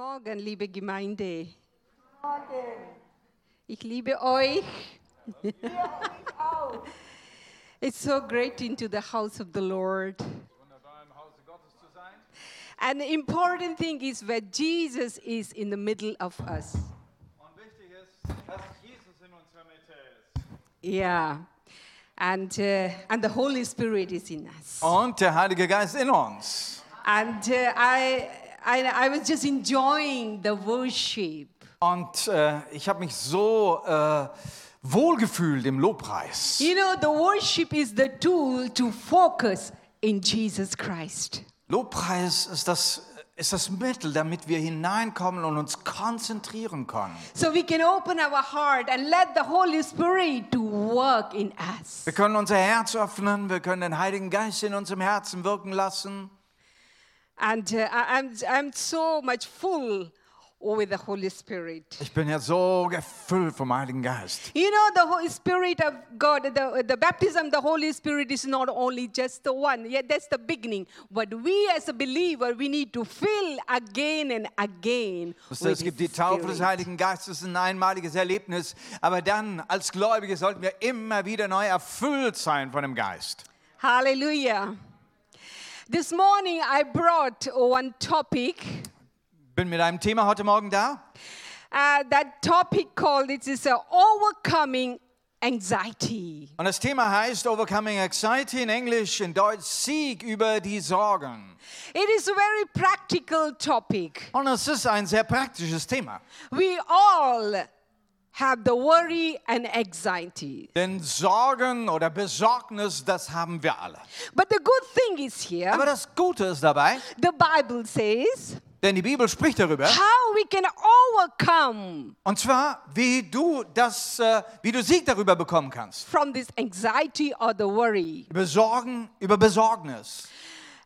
Morgen, liebe Gemeinde. Morgen. Ich liebe euch. It's so great into the house of the Lord. Wunderbar im Hause Gottes zu sein. And the important thing is that Jesus is in the middle of us. Und wichtig ist, dass Jesus in unserer Mitte ist. Yeah. And, uh, and the Holy Spirit is in us. Und der Heilige Geist in uns. And uh, I, I, I was just enjoying the worship. Und äh, ich habe mich so äh, wohlgefühlt im Lobpreis. You know, the worship is the tool to focus in Jesus Christ. Lobpreis ist das, ist das Mittel, damit wir hineinkommen und uns konzentrieren können. So we can open our heart and let the Holy Spirit to work in us. Wir können unser Herz öffnen, wir können den Heiligen Geist in unserem Herzen wirken lassen. And uh, I'm, I'm so much full with the Holy Spirit. Ich bin ja so gefüllt vom Heiligen Geist. You know, the Holy Spirit of God, the, the baptism of the Holy Spirit is not only just the one. Yeah, that's the beginning. But we as a believer, we need to fill again and again. Ihr, Es gibt die Taufe des. Heiligen Geistes, ein einmaliges Erlebnis. Aber dann, als Gläubige, sollten wir immer wieder neu erfüllt sein von dem Geist. Hallelujah. This morning I brought one topic. Bin mit einem Thema heute Morgen da. Uh, that topic called it is uh, overcoming anxiety. Und das Thema heißt Overcoming Anxiety in Englisch, in Deutsch Sieg über die Sorgen. It is a very practical topic. Und es ist ein sehr praktisches Thema. We all have the worry and anxiety. Denn Sorgen oder Besorgnis, das haben wir alle. But the good thing is here, Aber das Gute ist dabei, the Bible says denn die Bibel spricht darüber, how we can overcome und zwar, wie du das, äh, wie du Sieg darüber bekommen kannst. from this anxiety or the worry. Über Sorgen, über Besorgnis.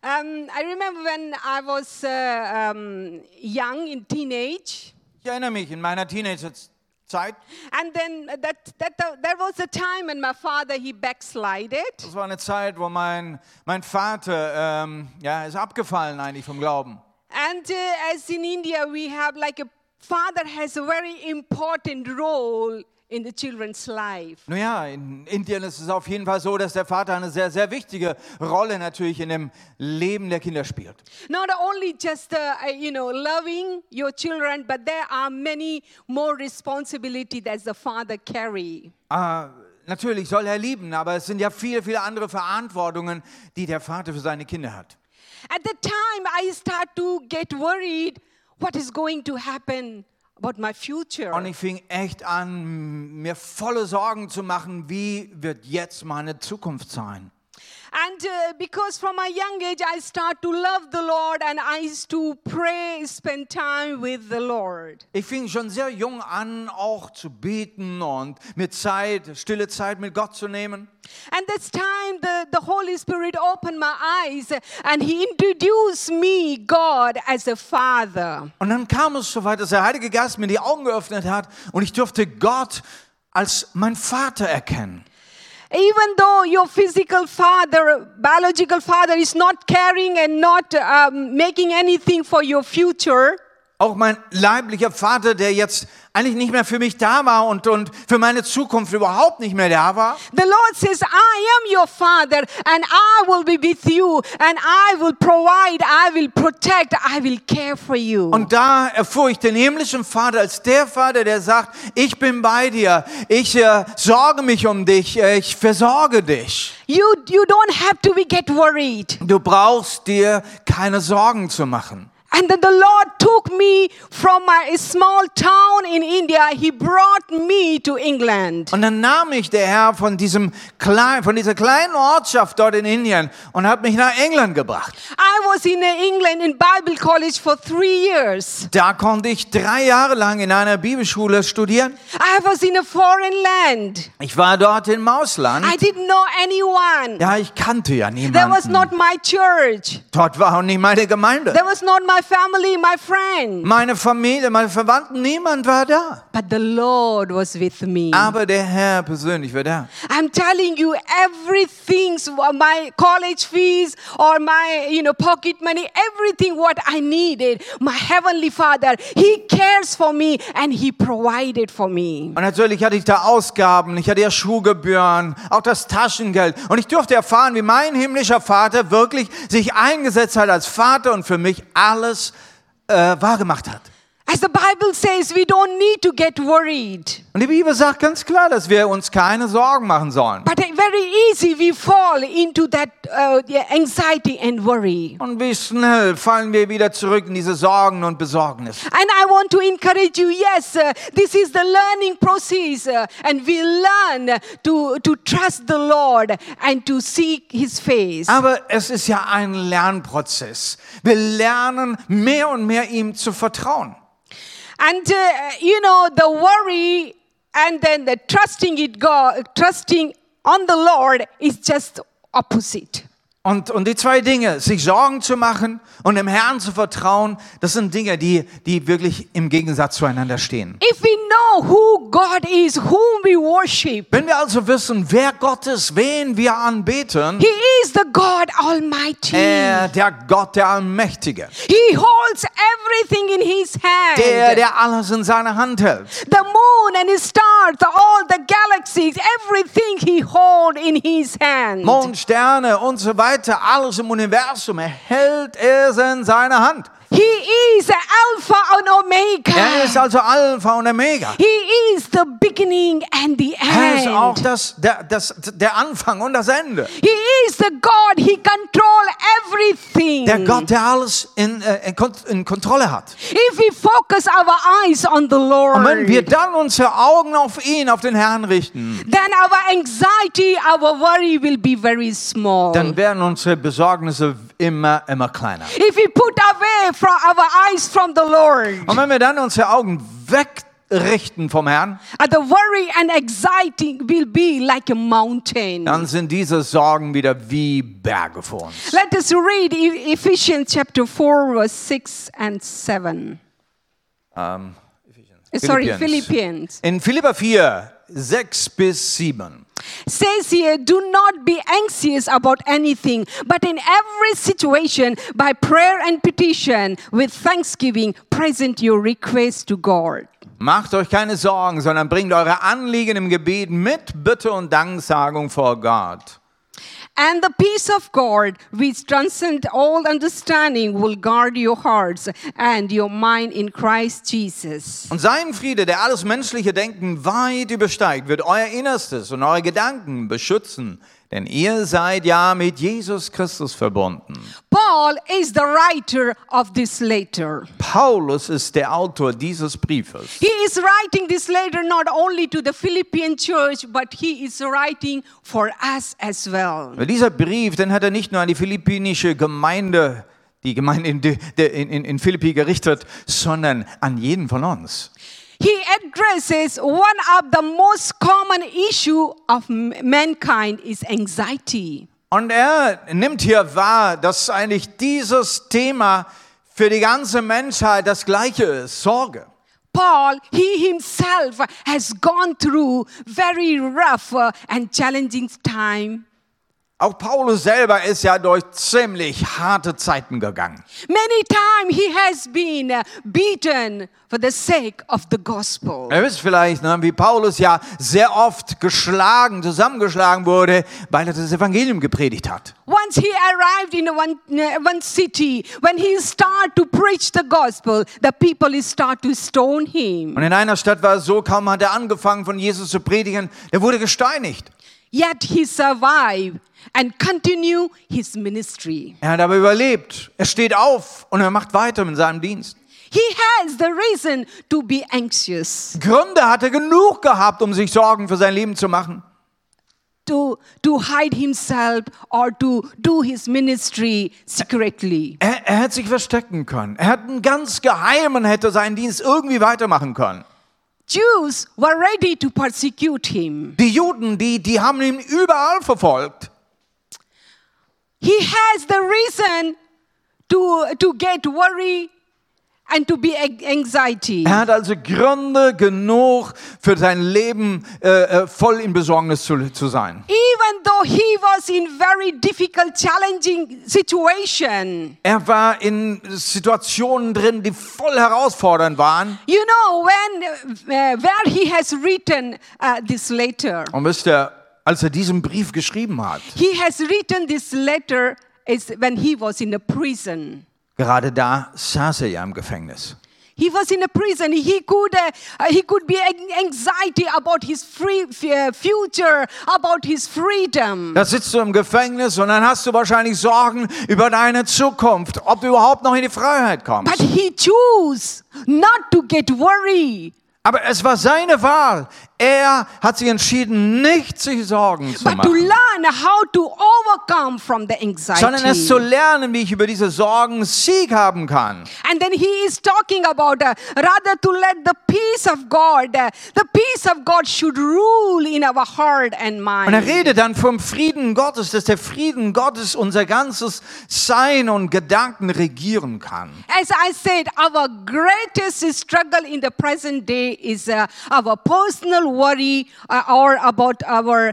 Um, I remember when I was uh, um, young in teenage, Ich erinnere mich in meiner Teenagerzeit, and then that, that there was a time when my father he backslided, das war eine Zeit, wo mein, mein Vater, ähm, ja, ist abgefallen eigentlich vom Glauben. and uh, as in India we have like a father has a very important role in the children's life. Nun ja, in Indien ist es auf jeden Fall so, dass der Vater eine sehr, sehr wichtige Rolle natürlich in dem Leben der Kinder spielt. Not only just uh, uh, you know loving your children, but there are many more responsibility that the father carry. Ah, natürlich soll er lieben, aber es sind ja viele, viele andere Verantwortungen, die der Vater für seine Kinder hat. At the time, I start to get worried. What is going to happen about my future? Und ich fing echt an, mir volle Sorgen zu machen, wie wird jetzt meine Zukunft sein? And uh, because from a young age, I start to love the Lord and I used to pray, spend time with the Lord. Ich fing schon sehr jung an, auch zu beten und mir Zeit, stille Zeit mit Gott zu nehmen. And this time, the, the Holy Spirit opened my eyes and He introduced me, God, as a father. Und dann kam es so weit, dass der Heilige Geist mir die Augen geöffnet hat und ich durfte Gott als mein Vater erkennen. Even though your physical father, biological father, is not caring and not um, making anything for your future, Auch mein leiblicher Vater, der jetzt eigentlich nicht mehr für mich da war und, und für meine Zukunft überhaupt nicht mehr da war. the Lord says, I am your father and I will be with you and I will provide, I will protect, I will care for you. Und da erfuhr ich den himmlischen Vater als der Vater, der sagt, ich bin bei dir, ich äh, sorge mich um dich, äh, ich versorge dich. you, you don't have to be get worried. Du brauchst dir keine Sorgen zu machen. And then the Lord took me from a small town in India. He brought me to England. Und dann nahm mich der Herr von, diesem klein, von dieser kleinen Ortschaft dort in Indien und hat mich nach England gebracht. I was in England in Bible college for three years. Da konnte ich drei Jahre lang in einer Bibelschule studieren. I was in a foreign land. Ich war dort im Ausland. I didn't know anyone. Ja, ich kannte ja There was niemanden. not my church. Dort war auch nicht meine Gemeinde. There was not my family, my friend. Meine Familie, meine Verwandten, niemand war da. But the Lord was with me. Aber der Herr persönlich war da. I'm telling you, everything, my college fees or my, you know, pocket money, everything what I needed, my heavenly Father, He cares for me and He provided for me. Und natürlich hatte ich da Ausgaben, ich hatte ja Schulgebühren, auch das Taschengeld. Und ich durfte erfahren, wie mein himmlischer Vater wirklich sich eingesetzt hat als Vater und für mich alles äh, wahrgemacht hat. As the Bible says, we don't need to get worried. Und die Bibel sagt ganz klar, dass wir uns keine Sorgen machen sollen. But very easy we fall into that uh, anxiety and worry. Und wie schnell fallen wir wieder zurück in diese Sorgen und Besorgnis. And I want to encourage you, yes, uh, this is the learning process uh, and we learn to, to trust the Lord and to seek his face. Aber es ist ja ein Lernprozess. Wir lernen mehr und mehr ihm zu vertrauen. And uh, you know, the worry and then the trusting it God, trusting on the Lord is just opposite. Und, und die zwei Dinge, sich Sorgen zu machen und dem Herrn zu vertrauen, das sind Dinge, die, die wirklich im Gegensatz zueinander stehen. If we know who God is, whom we worship, Wenn wir also wissen, wer Gott ist, wen wir anbeten, He is the God Almighty. er, der Gott, der Allmächtige, He holds everything in His hand. der, der alles in seiner Hand hält. the moon and his stars, all the galaxies, everything He holds in His hand. Mond, Sterne und so weiter, alles im Universum, er hält es in seiner Hand. He is Alpha and Omega. Er ist also Alpha und Omega. He is the beginning and the Er ist auch end. das, der, das, der Anfang und das Ende. He is the God. He control everything. Der Gott, der alles in, äh, in, in Kontrolle hat. If we focus our eyes on the Lord, Und wenn wir dann unsere Augen auf ihn, auf den Herrn richten, then our anxiety, our worry will be very small. dann werden unsere Besorgnisse immer, immer kleiner. if we put away from our eyes from the Lord, Und wenn wir dann unsere Augen wegrichten vom Herrn, the worry and anxiety will be like a mountain. dann sind diese Sorgen wieder wie Berge vor uns. Let us read E- Ephesians chapter 4, verse 6 and 7. Ähm, Uh, Sorry, Philippians. Philippians. In Philippa 4, 6 bis 7. Says here, do not be anxious about anything, but in every situation, by prayer and petition, with thanksgiving, present your request to God. Macht euch keine Sorgen, sondern bringt eure Anliegen im Gebet mit Bitte und Danksagung vor Gott. And the peace of God, which transcends all understanding, will guard your hearts and your mind in Christ Jesus. Und sein Friede, der alles menschliche Denken weit übersteigt, wird euer Innerstes und eure Gedanken beschützen, denn ihr seid ja mit Jesus Christus verbunden. Paul is the writer of this letter. Paulus ist der Autor dieses Briefes. He is writing this letter not only to the Philippian church, but he is writing for us as well. Dieser Brief, den hat er nicht nur an die philippinische Gemeinde, die Gemeinde in, de- de- in, in, in Philippi gerichtet, sondern an jeden von uns. He addresses one of the most common issue of mankind is anxiety. Und er nimmt hier wahr, dass eigentlich dieses Thema für die ganze Menschheit das gleiche ist, Sorge. Paul, he himself has gone through very rough and challenging time. Auch Paulus selber ist ja durch ziemlich harte Zeiten gegangen. Many times he has been uh, beaten for the sake of the gospel. Ihr wisst vielleicht, ne, wie Paulus ja sehr oft geschlagen, zusammengeschlagen wurde, weil er das Evangelium gepredigt hat. Once he arrived in one, uh, one city, when he started to preach the gospel, the people start to stone him. Und in einer Stadt war es so, kaum hat er angefangen von Jesus zu predigen, der wurde gesteinigt. Yet he survived and continue his ministry. Er hat aber überlebt. Er steht auf und er macht weiter mit seinem Dienst. He has the reason to be anxious, Gründe hat er genug gehabt, um sich Sorgen für sein Leben zu machen. to, to hide himself or to do his ministry secretly. Er, er hätte sich verstecken können. Er hat einen ganz geheimen, hätte seinen Dienst irgendwie weitermachen können. Jews were ready to persecute him. Die Juden, die, die haben ihn überall verfolgt. He has the reason to, to get worried and to be anxiety. Er hat also Gründe genug für sein Leben äh, äh, voll in Besorgnis zu, zu sein. Even though he was in very difficult, challenging situation. Er war in Situationen drin, die voll herausfordernd waren. You know, when uh, where he has written uh, this letter, Und wisst ihr, als er diesen Brief geschrieben hat, he has written this letter is when he was in a prison. Gerade da saß er ja im Gefängnis. He was in a prison. He could, uh, uh, he could be an- anxiety about his free future, about his freedom. Da sitzt du im Gefängnis und dann hast du wahrscheinlich Sorgen über deine Zukunft, ob du überhaupt noch in die Freiheit kommst. But he chose not to get worried. Aber es war seine Wahl. Er hat sich entschieden, nicht sich Sorgen zu but to machen, learn how to overcome from the anxiety. sondern es zu lernen, wie ich über diese Sorgen Sieg haben kann. and then he is talking about uh, rather to let the peace of God, uh, the peace of God should rule in our heart and mind. Und er redet dann vom Frieden Gottes, dass der Frieden Gottes unser ganzes Sein und Gedanken regieren kann. As I said, our greatest struggle in the present day is uh, our personal worry uh, or about our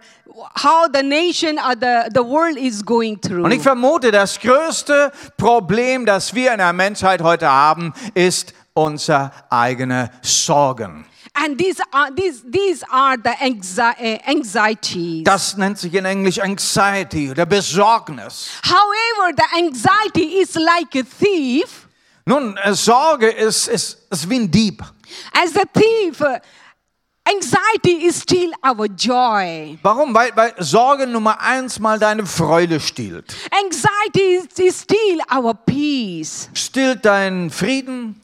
how the nation or the, the world is going through. Und ich vermute, das größte Problem, das wir in der Menschheit heute haben, ist unser eigene Sorgen. and these are these these are the uh, anxieties. Das nennt sich in Englisch Anxiety oder Besorgnis. However, the anxiety is like a thief. Nun, äh, Sorge ist, ist, ist wie ein Dieb. As a thief, uh, anxiety is still our joy. Warum? Weil, weil Sorge Nummer eins mal deine Freude stiehlt. Anxiety is, still our peace. Stillt deinen Frieden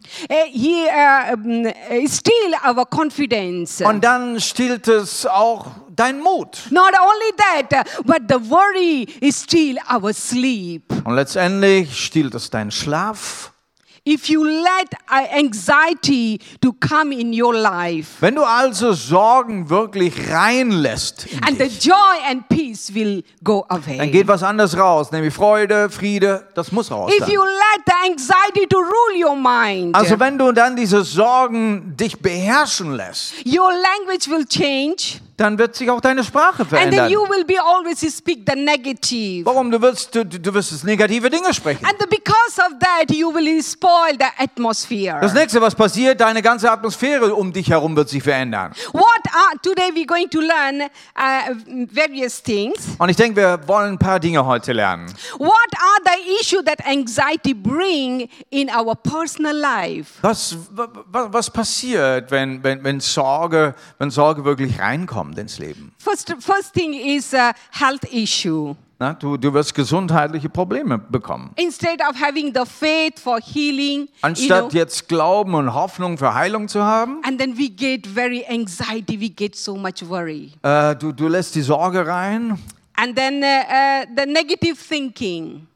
he uh, um, uh, still our confidence. und dann stillt es auch deinen Mut. Not only that, but the worry is still our sleep. Und letztendlich stiehlt es deinen Schlaf. If you let uh, anxiety to come in your life, Wenn du also Sorgen wirklich reinlässt, in and the dich, joy and peace will go dann away. geht was anderes raus, nämlich Freude, Friede, das muss raus. If Dann. you let the anxiety to rule your mind, Also wenn du dann diese Sorgen dich beherrschen lässt, your language will change, dann wird sich auch deine Sprache and then verändern. you will be always speak the negative. Warum? Du wirst, du, du wirst es negative Dinge sprechen. And because of that, you will spoil the atmosphere. Das nächste, was passiert, deine ganze Atmosphäre um dich herum wird sich verändern. What are today we're going to learn uh, various things. Und ich denke, wir wollen ein paar Dinge heute lernen. What are the issue that anxiety bring in our personal life? Was, wa- wa- was passiert, wenn, wenn, wenn, Sorge, wenn Sorge wirklich reinkommt ins Leben? First, first thing is a health issue. Na, du, du wirst gesundheitliche Probleme bekommen. Instead of having the faith for healing, you Anstatt know, jetzt Glauben und Hoffnung für Heilung zu haben, and then we get very anxiety, we get so much worry. äh, du, du lässt die Sorge rein, And then uh, uh, the negative thinking.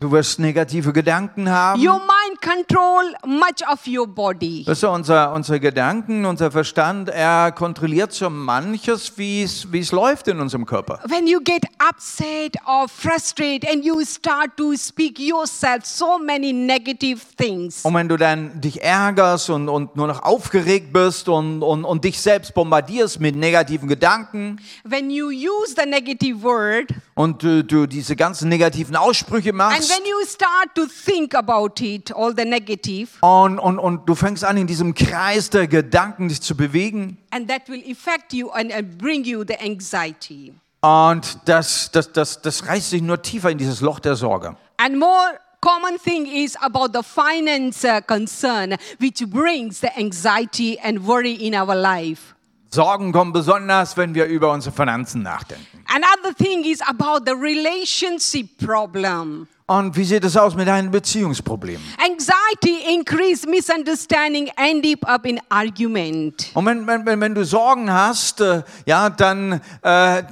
Du wirst negative Gedanken haben. Your mind control much of your body. Weißt du, unser, unsere Gedanken, unser Verstand, er kontrolliert so manches, wie es wie es läuft in unserem Körper. When you get upset or frustrated and you start to speak yourself so many negative things. Und wenn du dann dich ärgerst und, und nur noch aufgeregt bist und, und, und dich selbst bombardierst mit negativen Gedanken When you use the negative word und du, du diese ganzen negativen Aussprüche and machst when you start to think about it, all the negative, und, und, und du fängst an, in diesem Kreis der Gedanken dich zu bewegen and that will affect you and, and bring you the anxiety. und das, das, das, das reißt dich nur tiefer in dieses Loch der Sorge. And more common thing is about the finance uh, concern, which brings the anxiety and worry in our life. Sorgen kommen besonders, wenn wir über unsere Finanzen nachdenken. Another thing is about the relationship problem. Und wie sieht es aus mit deinen Beziehungsproblemen? Anxiety, increase misunderstanding, end up in argument. Und wenn, wenn, wenn, wenn du Sorgen hast, äh, ja, dann, äh,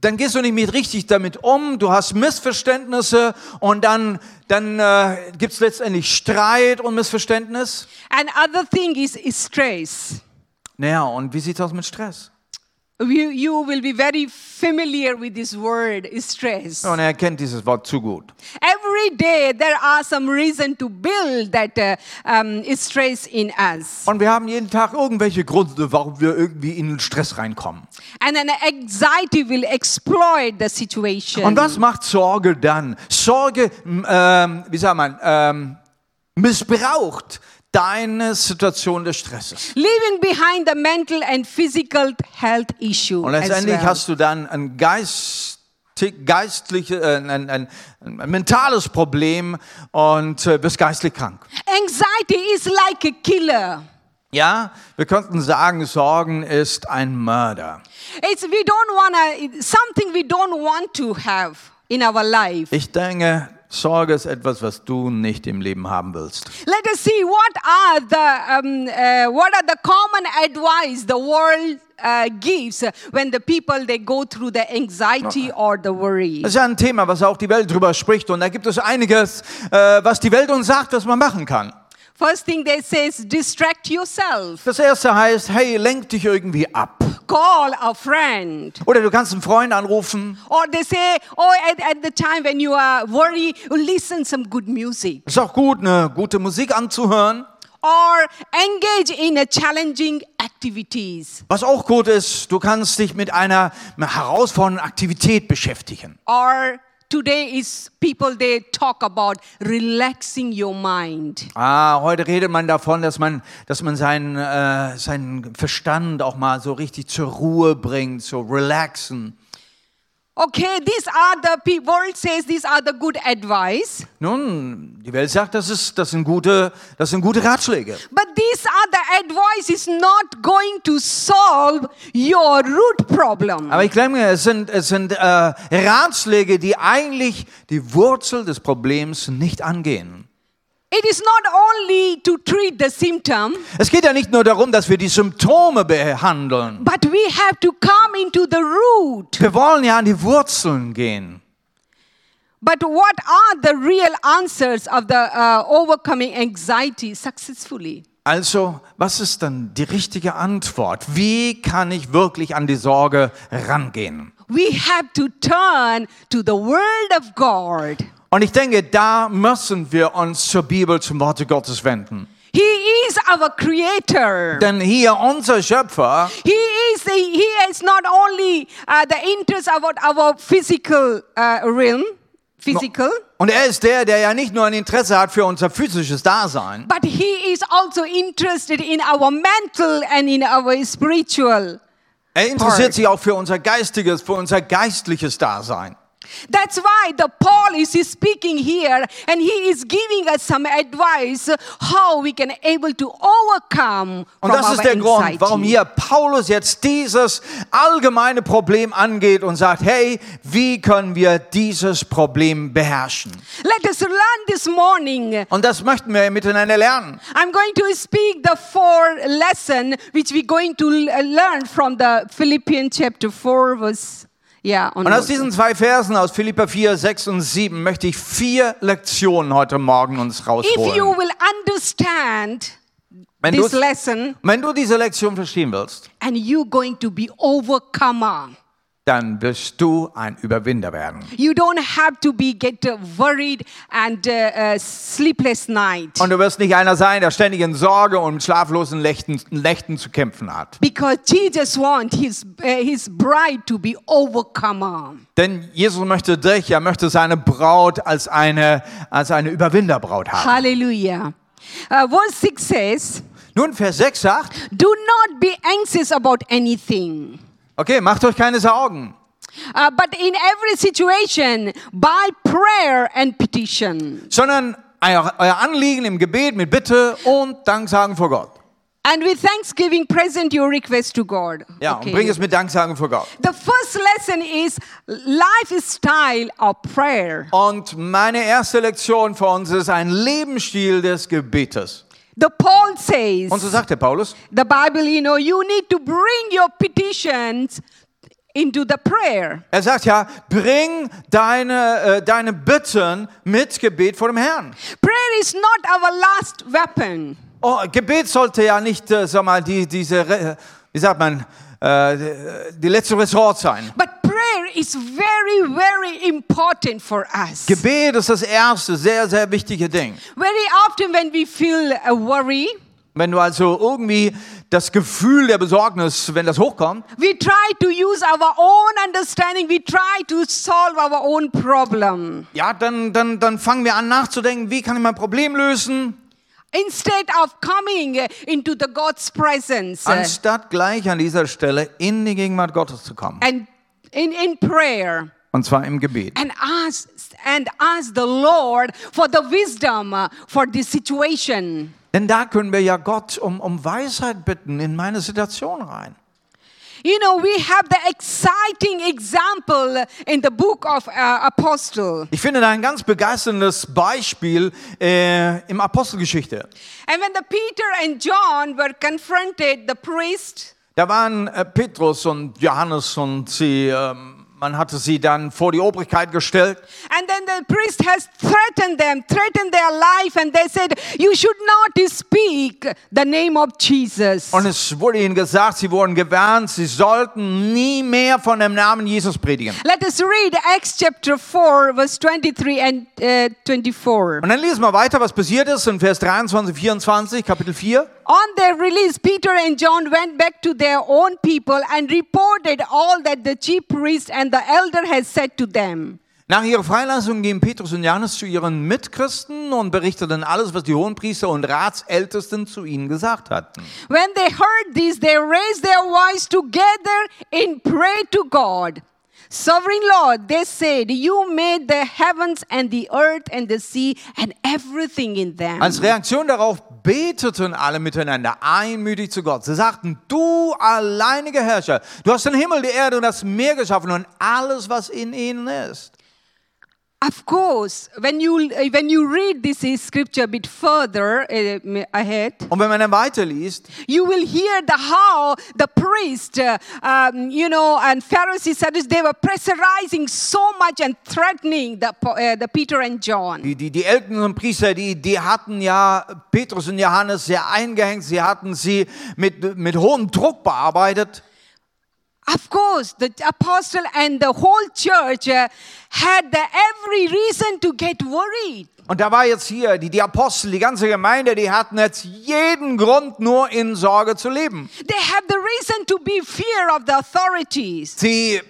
dann gehst du nicht mit richtig damit um, du hast Missverständnisse und dann, dann äh, gibt es letztendlich Streit und Missverständnis. And other thing is, is stress. Naja, und wie sieht es aus mit Stress? you, you will be very familiar with this word, stress. Und er kennt dieses Wort zu gut. Every day there are some reason to build that uh, um, stress in us. Und wir haben jeden Tag irgendwelche Gründe, warum wir irgendwie in den Stress reinkommen. And then anxiety will exploit the situation. Und was macht Sorge dann? Sorge, ähm, wie sagt man, ähm, missbraucht deine Situation des Stresses. Leaving behind the mental and physical health issue. Und letztendlich well. hast du dann ein geistig, geistliche, äh, ein, ein, ein mentales Problem und äh, wirst geistlich krank. Anxiety is like a killer. Ja, wir könnten sagen, Sorgen ist ein Mörder. It's we don't wanna something we don't want to have in our life. Ich denke, Sorge ist etwas, was du nicht im Leben haben willst. Let us see what are the um, uh, what are the common advice the world uh, gives when the people they go through the anxiety or the worry. Das ist ja ein Thema, was auch die Welt drüber spricht. Und da gibt es einiges, äh, was die Welt uns sagt, was man machen kann. First thing they say is distract yourself. Das erste heißt, hey, lenk dich irgendwie ab. Call a friend. Oder du kannst einen Freund anrufen. Or they say, oh, at, at the time when you are worried, listen some good music. Ist auch gut, eine gute Musik anzuhören. Or engage in a challenging activities. Was auch gut ist, du kannst dich mit einer herausfordernden Aktivität beschäftigen. Or today is people they talk about relaxing your mind. Ah, heute redet man davon, dass man, dass man seinen, äh, seinen Verstand auch mal so richtig zur Ruhe bringt, so relaxen. Okay, these are the pe- world says these are the good advice, Nun, die Welt sagt, das, ist, das, sind gute, das sind gute Ratschläge. but these are the advice is not going to solve your root problem. Aber ich glaube, es sind, es sind äh, Ratschläge, die eigentlich die Wurzel des Problems nicht angehen. Symptom, Es geht ja nicht nur darum, dass wir die Symptome behandeln. but we have to come into the root. Wir wollen ja an die Wurzeln gehen. But what are the real answers of the uh, overcoming anxiety successfully? Also, was ist dann die richtige Antwort? Wie kann ich wirklich an die Sorge rangehen? We have to turn to the Word of God. Und ich denke, da müssen wir uns zur Bibel, zum Worte Gottes wenden. He is our creator. Denn hier unser Schöpfer, He is the, he is not only uh, the interest about our physical uh, realm, physical, und er ist der, der ja nicht nur ein Interesse hat für unser physisches Dasein, but he is also interested in our mental and in our spiritual. er interessiert Part. sich auch für unser geistiges, für unser geistliches Dasein. That's why the Paul is speaking here and he is giving us some advice how we can able to overcome Und das ist der Grund, anxiety. warum hier Paulus jetzt dieses allgemeine Problem angeht und sagt, hey, wie können wir dieses Problem beherrschen? Let us learn this morning. Und das möchten wir miteinander lernen. I'm going to speak the four lesson which we're going to learn from the Philippians chapter 4 verse yeah Und aus onwards. diesen zwei Versen aus Philippa 4, 6 und 7 möchte ich vier Lektionen heute Morgen uns If you rausholen. will understand Wenn du, this lesson wenn du diese Lektion verstehen willst, and you going to be overcomer. Dann wirst du ein Überwinder werden. You don't have to be get worried and uh, uh, sleepless night Und du wirst nicht einer sein, der ständig in Sorge und mit schlaflosen Nächten, Nächten zu kämpfen hat. because Jesus want his uh, his bride to be overcomer. Denn Jesus möchte dich, er möchte seine Braut als eine, als eine Überwinderbraut haben. Hallelujah. Uh, verse 6 says, Nun, Vers 6 sagt, Do not be anxious about anything. Okay, macht euch keine Sorgen. Uh, but in every situation, by prayer and petition, sondern euer, euer Anliegen im Gebet mit Bitte und Danksagen vor Gott. and with thanksgiving, present your request to God. Ja, und bring es mit Danksagen vor Gott. The first lesson is lifestyle of prayer. Und meine erste Lektion für uns ist ein Lebensstil des Gebetes. The Paul says, Und so sagt der Paulus, the Bible, you know, you need to bring your petitions into the prayer. er sagt ja, bring deine, äh, deine Bitten mit Gebet vor dem Herrn. Prayer is not our last weapon. Oh, Gebet sollte ja nicht, äh, sag mal, die, diese, wie sagt man, äh, die letzte Resort sein. But prayer is very, very important for us. Gebet ist das erste sehr, sehr wichtige Ding. Very often when we feel a worry, Wenn du also irgendwie das Gefühl der Besorgnis, wenn das hochkommt, we try to use our own understanding, we try to solve our own problem. ja, dann, dann, dann fangen wir an nachzudenken, wie kann ich mein Problem lösen, Instead of coming into the God's presence anstatt gleich an dieser Stelle in die Gegenwart Gottes zu kommen. and in, in prayer. Und zwar im Gebet. and ask and ask the Lord for the wisdom uh, for this situation. Denn da können wir ja Gott um, um Weisheit bitten in meine Situation rein. You know, we have the exciting example in the book of uh, Apostle. Ich finde da ein ganz begeisterndes Beispiel äh, im Apostelgeschichte. And when the Peter and John were confronted, the priest Da waren äh, Petrus und Johannes und sie, ähm, man hatte sie dann vor die Obrigkeit gestellt. and then the priest has threatened them, threatened their life, and they said, You should not speak the name of Jesus. Und es wurde ihnen gesagt, sie wurden gewarnt, sie sollten nie mehr von dem Namen Jesus predigen. Let us read Acts chapter 4, verse 23 and uh, 24. Und dann lesen wir weiter, was passiert ist in Vers 23, 24, Kapitel 4. On their release, Peter and John went back to their own people and reported all that the chief priest and the elder had said to them. Nach ihrer Freilassung gingen Petrus und Johannes zu ihren Mitchristen und berichteten alles, was die Hohenpriester und Ratsältesten zu ihnen gesagt hatten. When they heard this, they raised their voice together in prayer to God. Sovereign Lord, they said, You made the heavens and the earth and the sea and everything in them. Als Reaktion darauf beteten alle miteinander einmütig zu Gott. Sie sagten, du alleiniger Herrscher, du hast den Himmel, die Erde und das Meer geschaffen und alles, was in ihnen ist. Of course, when you when you read this scripture a bit further uh, ahead, Und wenn man dann weiterliest, you will hear the how the priest, uh, um, you know, and Pharisees, Sadducees, they were pressurizing so much and threatening the uh, the Peter and John. die, die, die älteren Priester, die, die hatten ja Petrus und Johannes sehr eingehängt, sie hatten sie mit, mit hohem Druck bearbeitet. Of course, the apostle and the whole church uh, had the every reason to get worried. Und da war jetzt hier, die, die Apostel, die ganze Gemeinde, die hatten jetzt jeden Grund, nur in Sorge zu leben. They have the reason to be fear of the authorities. Sie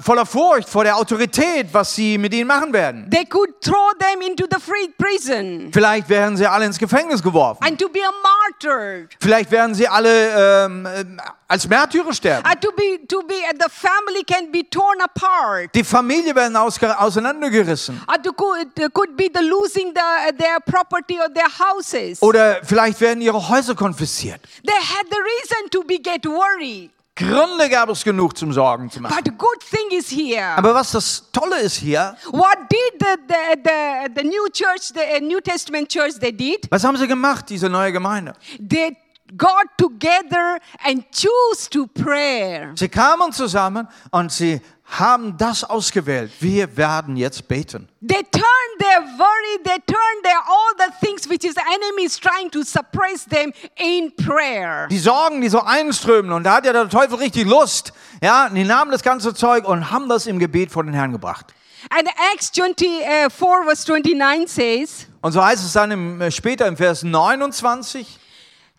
voller Furcht vor der Autorität, was sie mit ihnen machen werden. They could throw them into the free prison Vielleicht werden sie alle ins Gefängnis geworfen. and to be a martyr. Vielleicht werden sie alle ähm, äh, als Märtyrer sterben. Uh, to be to be the family can be torn apart. Die Familie werden auseinandergerissen. Or to could, uh, could be the losing the, their property or their houses. Oder vielleicht werden ihre Häuser konfisziert. They had the reason to be get worried. Gründe gab es genug zum Sorgen zu machen. But the good thing is here. Aber was das Tolle ist hier, What did the, the, the, the new church, the uh, New Testament church, they did? was haben sie gemacht, diese neue Gemeinde? They got together and choose to pray. Sie kamen zusammen und sie haben das ausgewählt. Wir werden jetzt beten. They turn their worry, they turn their all the things which is enemy is trying to suppress them in prayer. Die Sorgen, die so einströmen, und da hat ja der Teufel richtig Lust, ja, die nahmen das ganze Zeug und haben das im Gebet vor den Herrn gebracht. And Acts 24 verse 29 says, Und so heißt es dann im, äh, später im Vers 29,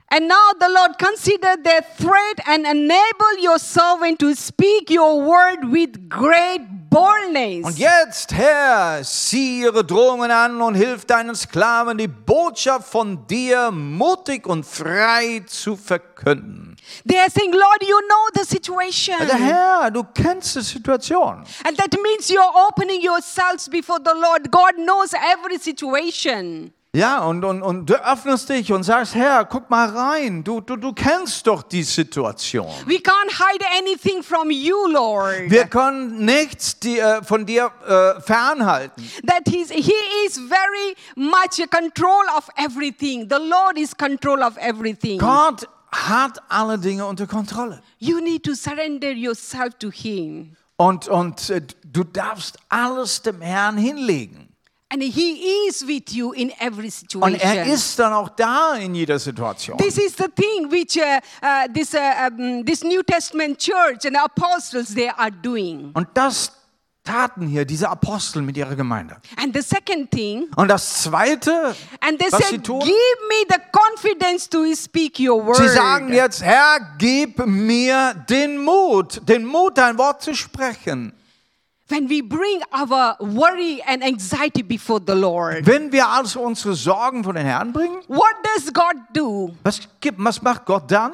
And now the Lord consider their threat and enable your servant to speak your word with great boldness. Und jetzt, Herr, sieh ihre Drohungen an und hilf deinen Sklaven, die Botschaft von dir mutig und frei zu verkünden. They are saying, Lord, you know the situation. Also Herr, du kennst die Situation. And that means you're opening yourselves before the Lord. God knows every situation. Ja, und, und, und du öffnest dich und sagst, Herr, guck mal rein, du, du, du kennst doch die Situation. We can't hide anything from you, Lord. Wir können nichts die, äh, von dir äh, fernhalten. that he's, he is very much a control of everything. The Lord is control of everything. Gott hat alle Dinge unter Kontrolle. You need to surrender yourself to him. Und, und äh, du darfst alles dem Herrn hinlegen. And He is with you in every Und er situation. ist dann auch da in jeder Situation. This is the thing which uh, uh, this, uh, um, this New Testament church and apostles they are doing. Und das taten hier diese Apostel mit ihrer Gemeinde. And the second thing, Und das Zweite, was sie said, tun, "Give me the confidence to speak your word." sie sagen jetzt, Herr, gib mir den Mut, den Mut, dein Wort zu sprechen. When we bring our worry and anxiety before the Lord, Wenn wir also unsere Sorgen vor den Herrn bringen, what does God do? was, gibt, was macht Gott dann?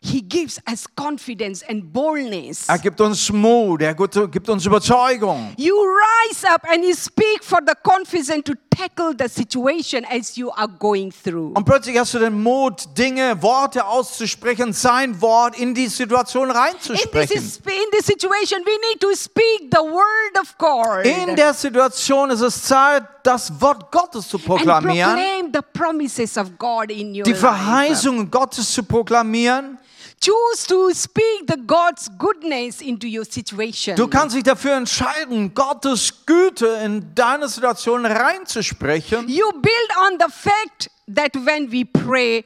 He gives us confidence and boldness. Er gibt uns Mut, er gibt uns Überzeugung. You rise up and you speak for the confidence to tackle the situation as you are going through. Und plötzlich hast du den Mut, Dinge, Worte auszusprechen, sein Wort in die Situation In reinzusprechen. this, in this situation, we need to speak the word of God In der Situation ist es Zeit, das Wort Gottes zu and proklamieren, proclaim the promises of God in your die. Verheißungen Gottes zu proklamieren. Choose to speak the God's goodness into your situation. Du kannst dich dafür entscheiden, Gottes Güte in deine Situation reinzusprechen. you build on the fact that when we pray,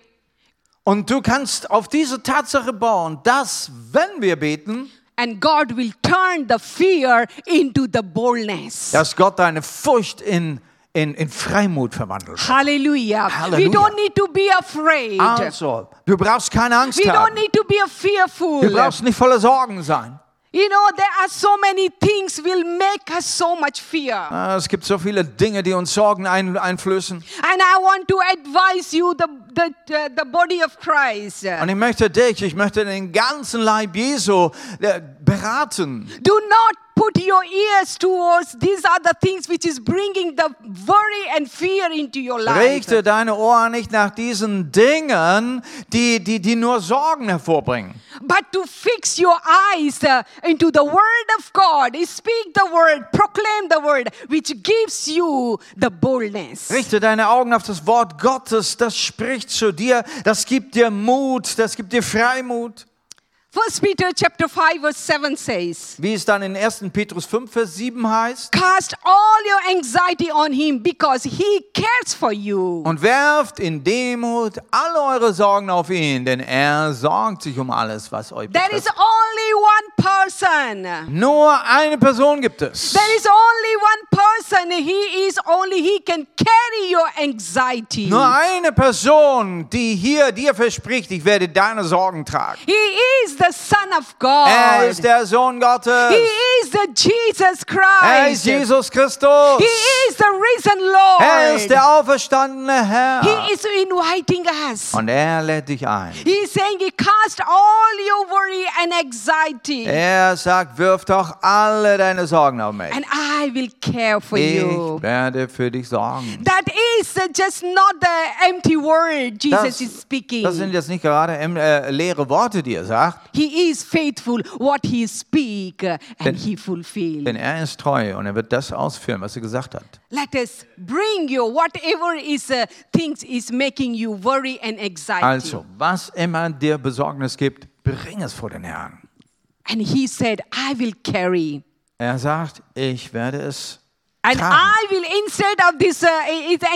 Und du kannst auf diese Tatsache bauen, dass, wenn wir beten, and God will turn the fear into the boldness. dass Gott deine Furcht in, in, in Freimut verwandelt. Hallelujah. We Hallelujah. don't need to be afraid. Also, du brauchst keine Angst we don't haben. need to be fearful. Du brauchst nicht voller Sorgen sein. You know, there are so many things will make us so much fear. Ah, Es gibt so viele Dinge, die uns Sorgen ein, einflößen. And I want to advise you, the, the, uh, the body of Christ. Und ich möchte dich, ich möchte den ganzen Leib Jesu äh, beraten. Do not put your ears towards these other things which is bringing the worry and fear into your life. Richte deine Ohren nicht nach diesen Dingen, die, die, die nur Sorgen hervorbringen. But to fix your eyes uh, into the word of God, speak the word, proclaim the word, which gives you the boldness. Richte deine Augen auf das Wort Gottes, das spricht zu dir, das gibt dir Mut, das gibt dir Freimut. First Peter chapter 5 verse 7 says, Wie es dann in 1. Petrus 5, Vers 7 heißt. Cast all your anxiety on him because he cares for you. Und werft in Demut alle eure Sorgen auf ihn, denn er sorgt sich um alles, was euch There is betrifft. only one person. Nur eine Person gibt es. There is only one person. He is only he can carry your anxiety. Nur eine Person, die hier dir verspricht, ich werde deine Sorgen tragen. He is the Son of God. Er ist der Sohn Gottes. he is the Jesus Christ. Er ist Jesus Christus. He is the risen Lord. Er ist der auferstandene Herr. he is inviting us. Und er lädt dich ein. He is saying, Cast all your worry and anxiety, Er sagt, wirf doch alle deine Sorgen auf mich. and I will care for you. Ich werde für dich sorgen. That is just not the empty word Jesus Das, is speaking. das sind jetzt nicht gerade äh, leere Worte, die er sagt, he is faithful what he speak uh, and Denn- he fulfill. denn er ist treu und er wird das ausführen, was er gesagt hat. Let us bring you whatever is uh, things is making you worry and anxiety. Also, was immer dir Besorgnis gibt, bring es vor den Herrn. And he said, I will carry. Er sagt, ich werde es And tragen. I will, instead of this uh,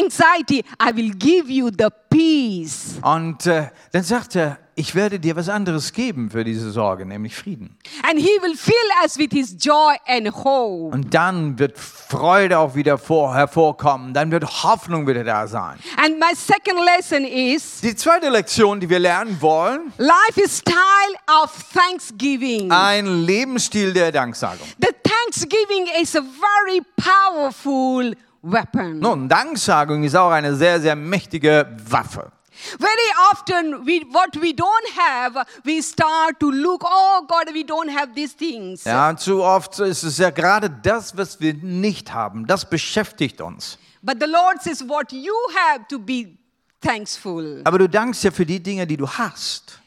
anxiety, I will give you the peace. Und äh, dann sagt er, ich werde dir was anderes geben für diese Sorge, nämlich Frieden. And he will fill us with his joy and hope. Und dann wird Freude auch wieder vor, hervorkommen, dann wird Hoffnung wieder da sein. And my second lesson is Die zweite Lektion, die wir lernen wollen, lifestyle of thanksgiving. ein Lebensstil der Danksagung. the thanksgiving is a very powerful weapon. Nun, Danksagung ist auch eine sehr, sehr mächtige Waffe. Very often, we, what we don't have, we start to look, oh God, we don't have these things. Ja, zu oft ist es ja gerade das, was wir nicht haben, das beschäftigt uns. But the Lord says, what you have to be thankful. Aber du dankst ja für die Dinge, die du hast.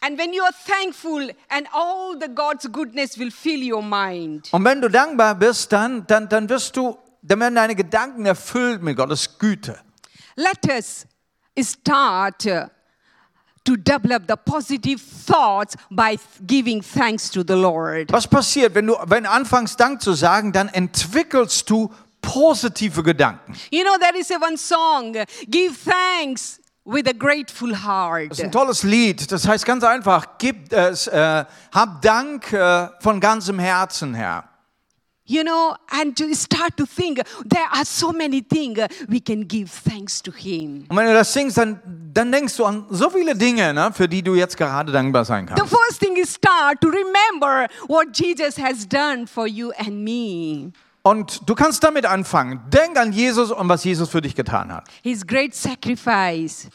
And when you are thankful, and all the God's goodness will fill your mind. Und wenn du dankbar bist, dann, dann, dann wirst du, dann werden deine Gedanken erfüllt mit Gottes Güte. Let us start to develop the positive thoughts by giving thanks to the Lord. Was passiert, wenn du, wenn anfängst, Dank zu sagen, dann entwickelst du positive Gedanken. You know, there is a one song, Give Thanks with a Grateful Heart. Das ist ein tolles Lied. Das heißt ganz einfach, gib es, äh, hab Dank äh, von ganzem Herzen, Herr. You know, and to start to think, there are so many things we can give thanks to Him. Und wenn du das singst, dann, dann denkst du an so viele Dinge, ne, für die du jetzt gerade dankbar sein The kannst. first thing is start to remember what Jesus has done for you and me. Und du kannst damit anfangen. Denk an Jesus und was Jesus für dich getan hat. His great sacrifice.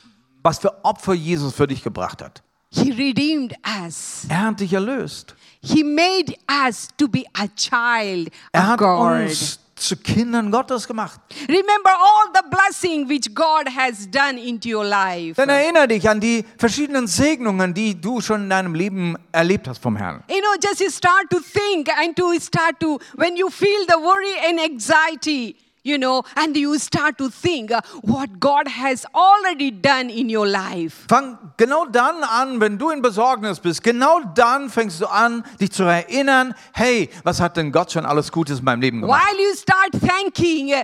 Was für Opfer Jesus für dich gebracht hat. He redeemed us. Er hat dich erlöst. He made us to be a child Er hat God. uns zu Kindern Gottes gemacht. Remember all the blessing which God has done into your life. Dann erinnere dich an die verschiedenen Segnungen, die du schon in deinem Leben erlebt hast vom Herrn. You know, just you start to think and to start to, when you feel the worry and anxiety, you know, and you start to think uh, what God has already done in your life. Fang genau dann an, wenn du in Besorgnis bist. Genau dann fängst du an, dich zu erinnern, hey, was hat denn Gott schon alles Gutes in meinem Leben gemacht? While you start thanking, uh,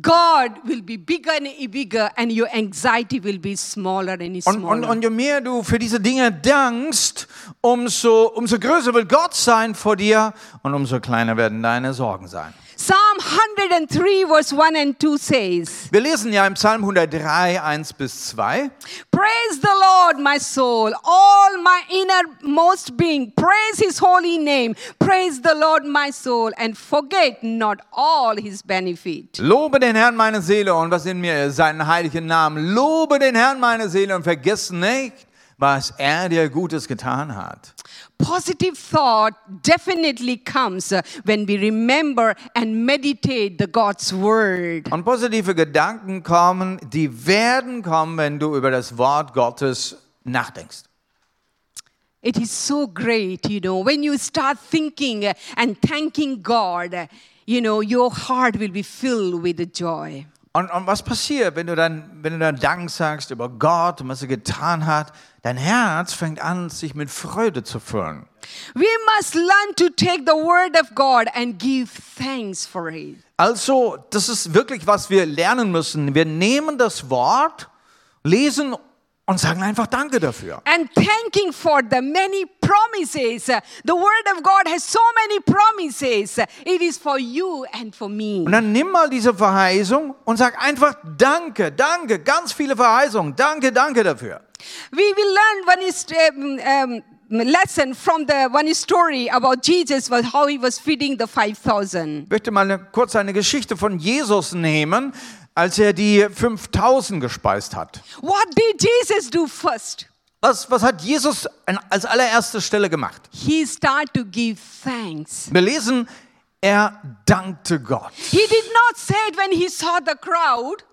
God will be bigger and bigger, and your anxiety will be smaller and Und, smaller. und, und je mehr du für diese Dinge dankst, umso, umso größer wird Gott sein vor dir und umso kleiner werden deine Sorgen sein. Psalm 103, verse 1 and 2 says, Wir lesen ja im Psalm 103, 1 bis 2. Praise the Lord, my soul, all my innermost being. Praise his holy name. Praise the Lord, my soul, and forget not all his benefit. Lobe den Herrn meine Seele und was in mir ist, seinen heiligen Namen. Lobe den Herrn meine Seele und vergiss nicht, was er dir Gutes getan hat. Positive thought definitely comes uh, when we remember and meditate the God's word. Und positive Gedanken kommen, die werden kommen, wenn du über das Wort Gottes nachdenkst. It is so great, you know, when you start thinking uh, and thanking God, uh, you know, your heart will be filled with joy. Und, und was passiert, wenn du, dann, wenn du dann Dank sagst über Gott und was er getan hat? Dein Herz fängt an, sich mit Freude zu füllen. We must learn to take the word of God and give thanks for it. Also, das ist wirklich, was wir lernen müssen. Wir nehmen das Wort, lesen und sagen einfach Danke dafür. And thanking for the many promises. The word of God has so many promises. It is for you and for me. Und dann nimm mal diese Verheißung und sag einfach Danke, Danke, ganz viele Verheißungen. Danke, danke dafür. We will learn one is, um, um, lesson from the one story about Jesus, was how he was feeding the 5,000. Ich möchte mal eine, kurz eine Geschichte von Jesus nehmen, als er die 5000 gespeist hat. What did Jesus do first? Was, was hat Jesus an- als allererste Stelle gemacht? He started to give thanks. Wir lesen, er dankte Gott. He did not say it when he saw the crowd.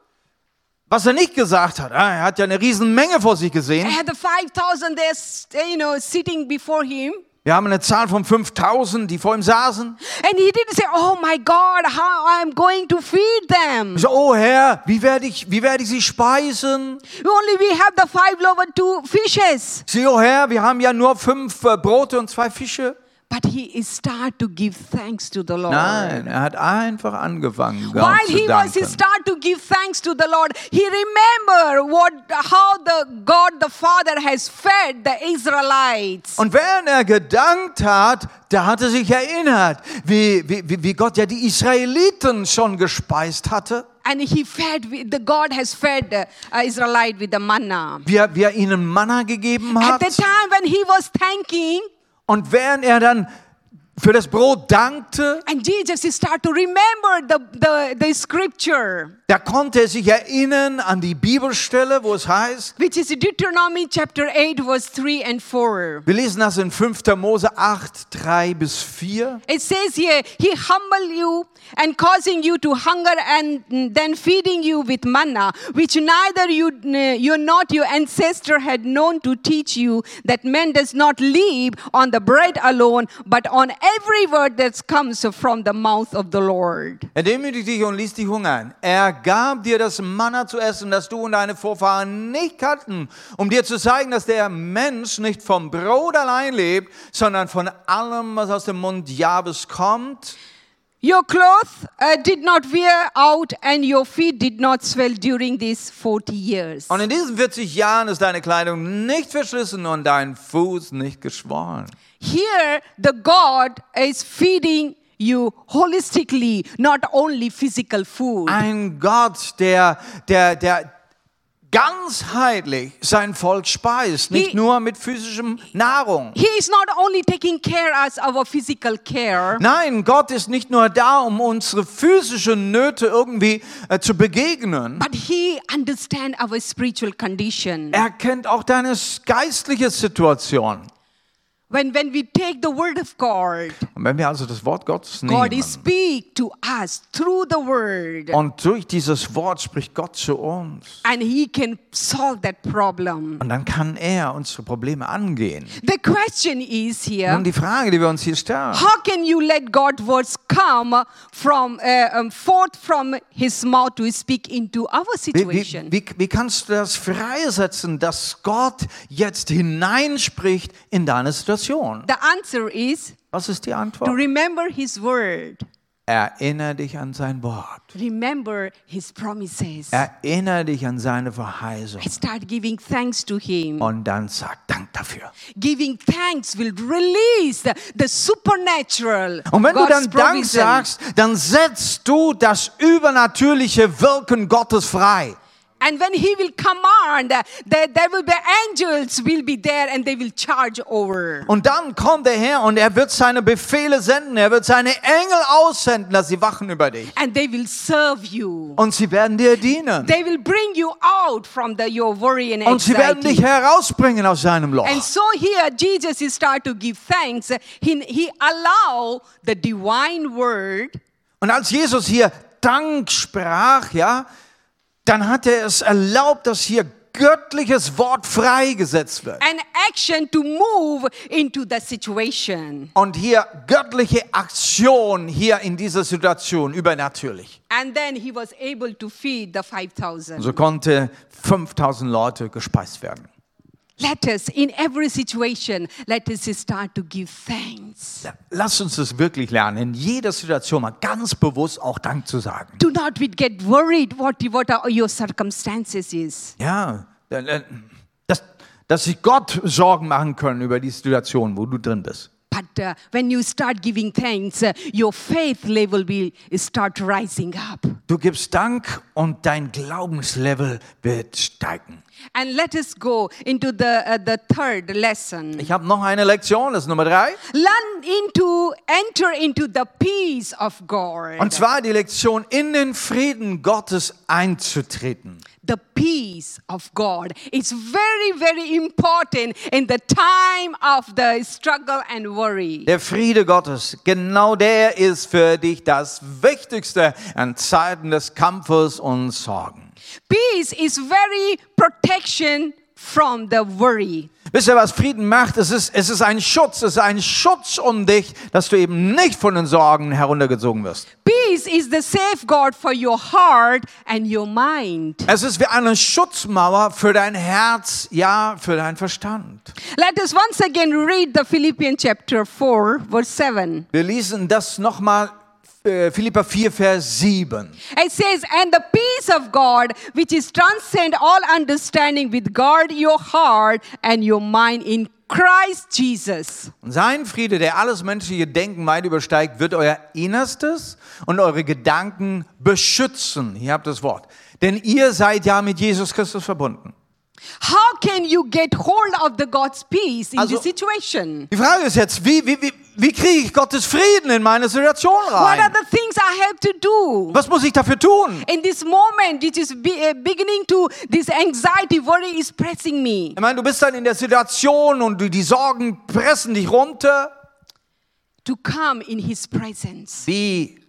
Was er nicht gesagt hat, ah, er hat ja eine riesen Menge vor sich gesehen. And the 5,000 there, you know, sitting before him. Wir haben eine Zahl von 5000, die vor ihm saßen. And he didn't say, Oh my God, how I'm going to feed them. So, oh Herr, wie werde ich, wie werde ich sie speisen? Only we have the five loaves and two fishes. Sie, oh Herr, wir haben ja nur fünf äh, Brote und zwei Fische. But he is start to give thanks to the Lord. Nein, er hat einfach angefangen, Gott While zu he was he danken. start to give thanks to the Lord, he remember what how the God the Father has fed the Israelites. Und wenn er gedankt hat, da hat er sich erinnert, wie, wie, wie- Gott ja die Israeliten schon gespeist hatte, And he fed the God has fed uh, Israelite with the manna. wie er, wie er ihnen Manna gegeben At hat. the time when he was thanking, Und während er dann für das Brot dankte, and Jesus he start to remember the, the, the scripture, da konnte er sich erinnern an die Bibelstelle, wo es heißt, which is Deuteronomy chapter 8, verse 3 and 4. wir lesen das in 5. Mose 8, 3 bis 4. It says here, He humble you and causing you to hunger and then feeding you with manna, which neither you, you not your ancestor had known to teach you that man does not live on the bread alone, but on every word that comes from the mouth of the Lord. Er demütigte dich und ließ dich hungern. Er gab dir das Manna zu essen, das du und deine Vorfahren nicht kannten, um dir zu zeigen, dass der Mensch nicht vom Brot allein lebt, sondern von allem, was aus dem Mund Jahwes kommt. Your clothes uh, did not wear out, and your feet did not swell during these 40 years. Und in diesen 40 Jahren ist deine Kleidung nicht verschlissen und dein Fuß nicht geschwollen. Here, the God is feeding you holistically, not only physical food. Ein Gott, der, der, der ganzheitlich sein Volk speist, nicht He- nur mit physischem Nahrung. He is not only taking care as our physical care, Nein, Gott ist nicht nur da, um unsere physischen Nöte irgendwie äh, zu begegnen. but He understands our spiritual condition. Er kennt auch deine geistliche Situation. When, when we take the word of God, Und wenn wir also das Wort Gottes God nehmen speak to us through the word, und durch dieses Wort spricht Gott zu uns and He can solve that problem. und dann kann er unsere Probleme angehen. The question is here. Nun die Frage, die wir uns hier stellen. How can you let God's words come from uh, um, forth from His mouth to speak into our Wie, wie, wie, wie kannst du das freisetzen, dass Gott jetzt hineinspricht in deine Situation? The answer is Was ist die to Antwort? remember His word, Erinnere dich an sein Wort. remember His promises. Erinnere dich an seine Verheißung. Start giving thanks to Him. Und dann sag Dank dafür. Giving thanks will release the, the supernatural. Und wenn du God's dann Dank provision. sagst, dann setzt du das übernatürliche Wirken Gottes frei. And when he will command, there, there will be angels will be there and they will charge over. Und dann kommt der Herr und er wird seine Befehle senden. Er wird seine Engel aussenden, dass sie wachen über dich. And they will serve you. Und sie werden dir dienen. They will bring you out from the, your worry and Und sie werden dich anxiety. herausbringen aus seinem Loch. And so here Jesus is start to give thanks. He, he allow the divine word Und als Jesus hier Dank sprach, ja, dann hat er es erlaubt, dass hier göttliches Wort freigesetzt wird. an action to move into the situation. Und hier göttliche Aktion hier in dieser Situation übernatürlich. And then he was able to feed the 5,000. So konnte 5000 Leute gespeist werden. Let us, in every situation, let us start to give thanks. Lass uns das wirklich lernen, in jeder Situation mal ganz bewusst auch Dank zu sagen. Do not get worried what, what are your circumstances is. Ja, äh, dass, dass sich Gott Sorgen machen können über die Situation, wo du drin bist. But uh, when you start giving thanks, uh, your faith level will start rising up. Du gibst Dank und dein Glaubenslevel wird steigen. And let us go into the, uh, the third lesson. Ich habe noch eine Lektion, das ist Nummer drei. Learn into, enter into the peace of God. Und zwar die Lektion, in den Frieden Gottes einzutreten. the peace of God. It's very, very important in the time of the struggle and worry. Der Friede Gottes, genau der ist für dich das Wichtigste in Zeiten des Kampfes und Sorgen. Peace is very protection from the worry. Wisst ihr, was Frieden macht? Es ist, es ist ein Schutz, es ist ein Schutz um dich, dass du eben nicht von den Sorgen heruntergezogen wirst. Peace is the safeguard for your heart and your mind. Es ist wie eine Schutzmauer für dein Herz, ja, für dein Verstand. Let us once again read the Philippians chapter 4, verse 7. Wir lesen das nochmal, Philippa 4, Vers 7. It says, And the peace of God, which is transcend all understanding, with guard your heart and your mind in Christ Jesus. Und sein Friede, der alles menschliche Denken weit übersteigt, wird euer Innerstes und eure Gedanken beschützen. Hier habt das Wort. Denn ihr seid ja mit Jesus Christus verbunden. How can you get hold of the God's peace in Also- this situation? Die Frage ist jetzt, wie, wie, wie, wie kriege ich Gottes Frieden in meine Situation What are rein? the things I have to do? Was muss ich dafür tun? In this moment, which is uh, beginning to, this anxiety, worry is pressing me. Ich meine, du bist dann in der Situation und die Sorgen pressen dich runter. To come in His presence. Wie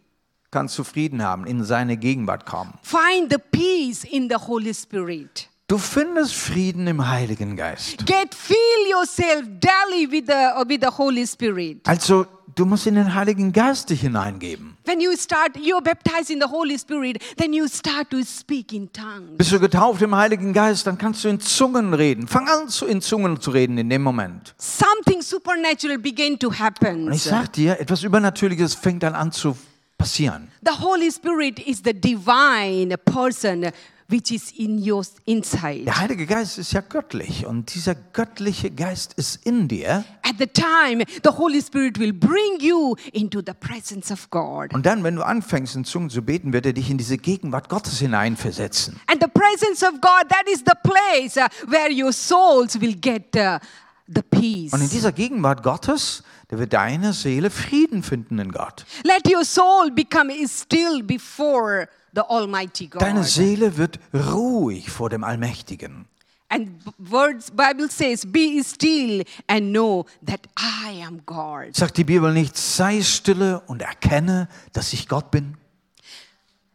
kannst du Frieden haben, in seine Gegenwart kommen? Find the peace in the Holy Spirit. Du findest Frieden im Heiligen Geist. Get fill yourself daily with the, with the Holy Spirit. Also, du musst in den Heiligen Geist dich hineingeben. When you start, you're baptized in the Holy Spirit, then you start to speak in tongues. Bist du getauft im Heiligen Geist, dann kannst du in Zungen reden. Fang an, zu- in Zungen zu reden in dem Moment. Something supernatural begin to happen. Und ich sag dir, etwas Übernatürliches fängt dann an zu passieren. The Holy Spirit is the divine person which is in your inside. Der Heilige Geist ist ja göttlich und dieser göttliche Geist ist in dir. At the time, the Holy Spirit will bring you into the presence of God. Und dann, wenn du anfängst, in Zungen zu beten, wird er dich in diese Gegenwart Gottes hineinversetzen. And the presence of God, that is the place uh, where your souls will get uh, the peace. Und in dieser Gegenwart Gottes, da wird deine Seele Frieden finden in Gott. Let your soul become still before. Deine Seele wird ruhig vor dem Allmächtigen. And words Bible says, "Be still and know that I am God." Sagt die Bibel nicht, sei stille und erkenne, dass ich Gott bin?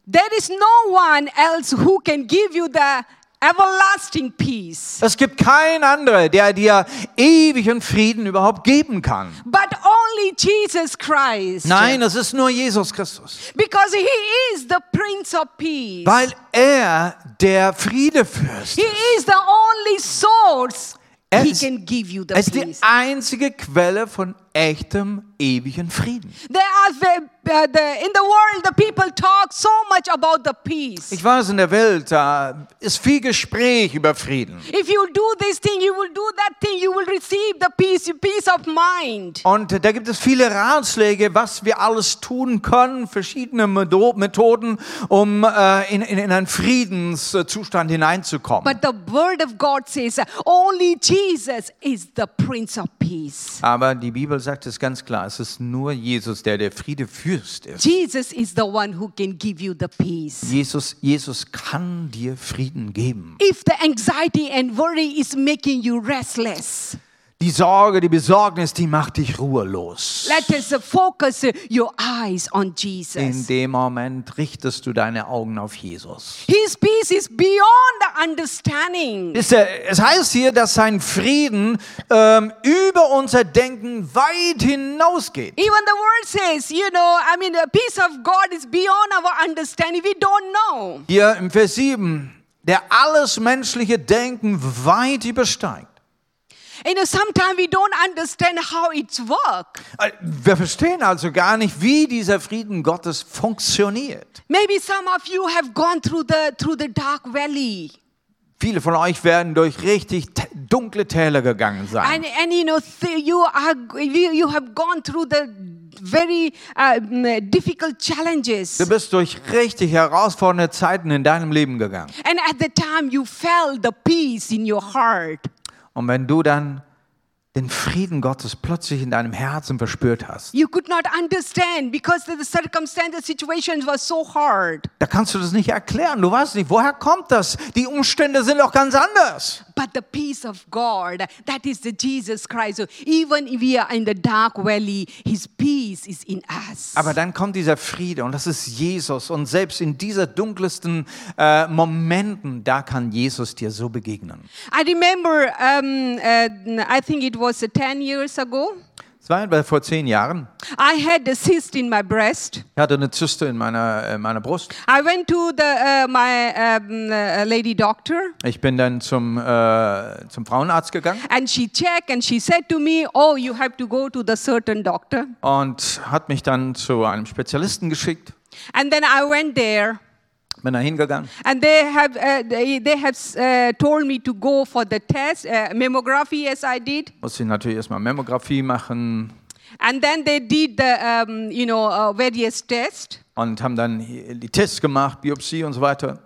There is no one else who can give you the everlasting peace, Es gibt kein anderer, der dir ewigen Frieden überhaupt geben kann. but only Jesus Christ. Nein, es ist nur Jesus Christus. Because he is the Prince of Peace. Weil er der Friedefürst he ist. is the only source Er he ist- can give you the Er ist die einzige Quelle von echtem, ewigen Frieden. There are the, the, in the world, the people talk so much about the peace. Ich weiß, in der Welt da ist viel Gespräch über Frieden. If you do this thing, you will do that thing, you will receive the peace, peace of mind. Und da gibt es viele Ratschläge, was wir alles tun können, verschiedene Methoden, um äh, in, in, in einen Friedenszustand hineinzukommen. But the word of God says only Jesus is the Prince of Peace. Aber die Bibel sagt es ganz klar, es ist nur Jesus, der der Friedefürst ist. Jesus is the one who can give you the peace. Jesus, Jesus kann dir Frieden geben. If the anxiety and worry is making you restless, Die Sorge, die Besorgnis, die macht dich ruhelos. let us focus your eyes on In Jesus. dem Moment richtest du deine Augen auf Jesus. His peace is beyond the understanding. Wisst ihr, Es heißt hier, dass sein Frieden ähm, über unser Denken weit hinausgeht. Even the word says, you know, I mean, the peace of God is beyond our understanding. We don't know. Hier im Vers 7, der alles menschliche Denken weit übersteigt. You know, sometimes we don't understand how it's work. Äh, Wir verstehen also gar nicht, wie dieser Frieden Gottes funktioniert. Maybe some of you have gone through the through the dark valley, Viele von euch werden durch richtig dunkle Täler gegangen sein. and and you know you are you, have gone through the very uh, difficult challenges, Du bist durch richtig herausfordernde Zeiten in deinem Leben gegangen. and at the time you felt the peace in your heart. Und wenn du dann den Frieden Gottes plötzlich in deinem Herzen verspürt hast, You could not understand because the circumstances, situations were so hard. da kannst du das nicht erklären. Du weißt nicht, woher kommt das? Die Umstände sind doch ganz anders. But the peace of God, that is the Jesus Christ. So even if we are in the dark valley, His peace is in us. Aber dann kommt dieser Friede und das ist Jesus. Und selbst in dieser dunkelsten äh, Momenten, da kann Jesus dir so begegnen. I remember, um, uh, I think it was uh, 10 years ago, Es war etwa vor zehn Jahren. I had a cyst in my breast. Ich hatte eine Zyste in meiner, äh, meiner Brust. I went to the, uh, my uh, lady doctor Ich bin dann zum, äh, zum Frauenarzt gegangen and she checked and she said to me, Oh, you have to go to the certain doctor. und hat mich dann zu einem Spezialisten geschickt. And then I went there. Bin da hingegangen. And they have, uh, they, they have uh, told me to go for the test, uh, mammography as I did. Musste ich natürlich erstmal Mammographie machen And then they did the, um, you know, uh, various tests. und haben dann die Tests gemacht, Biopsie und so weiter.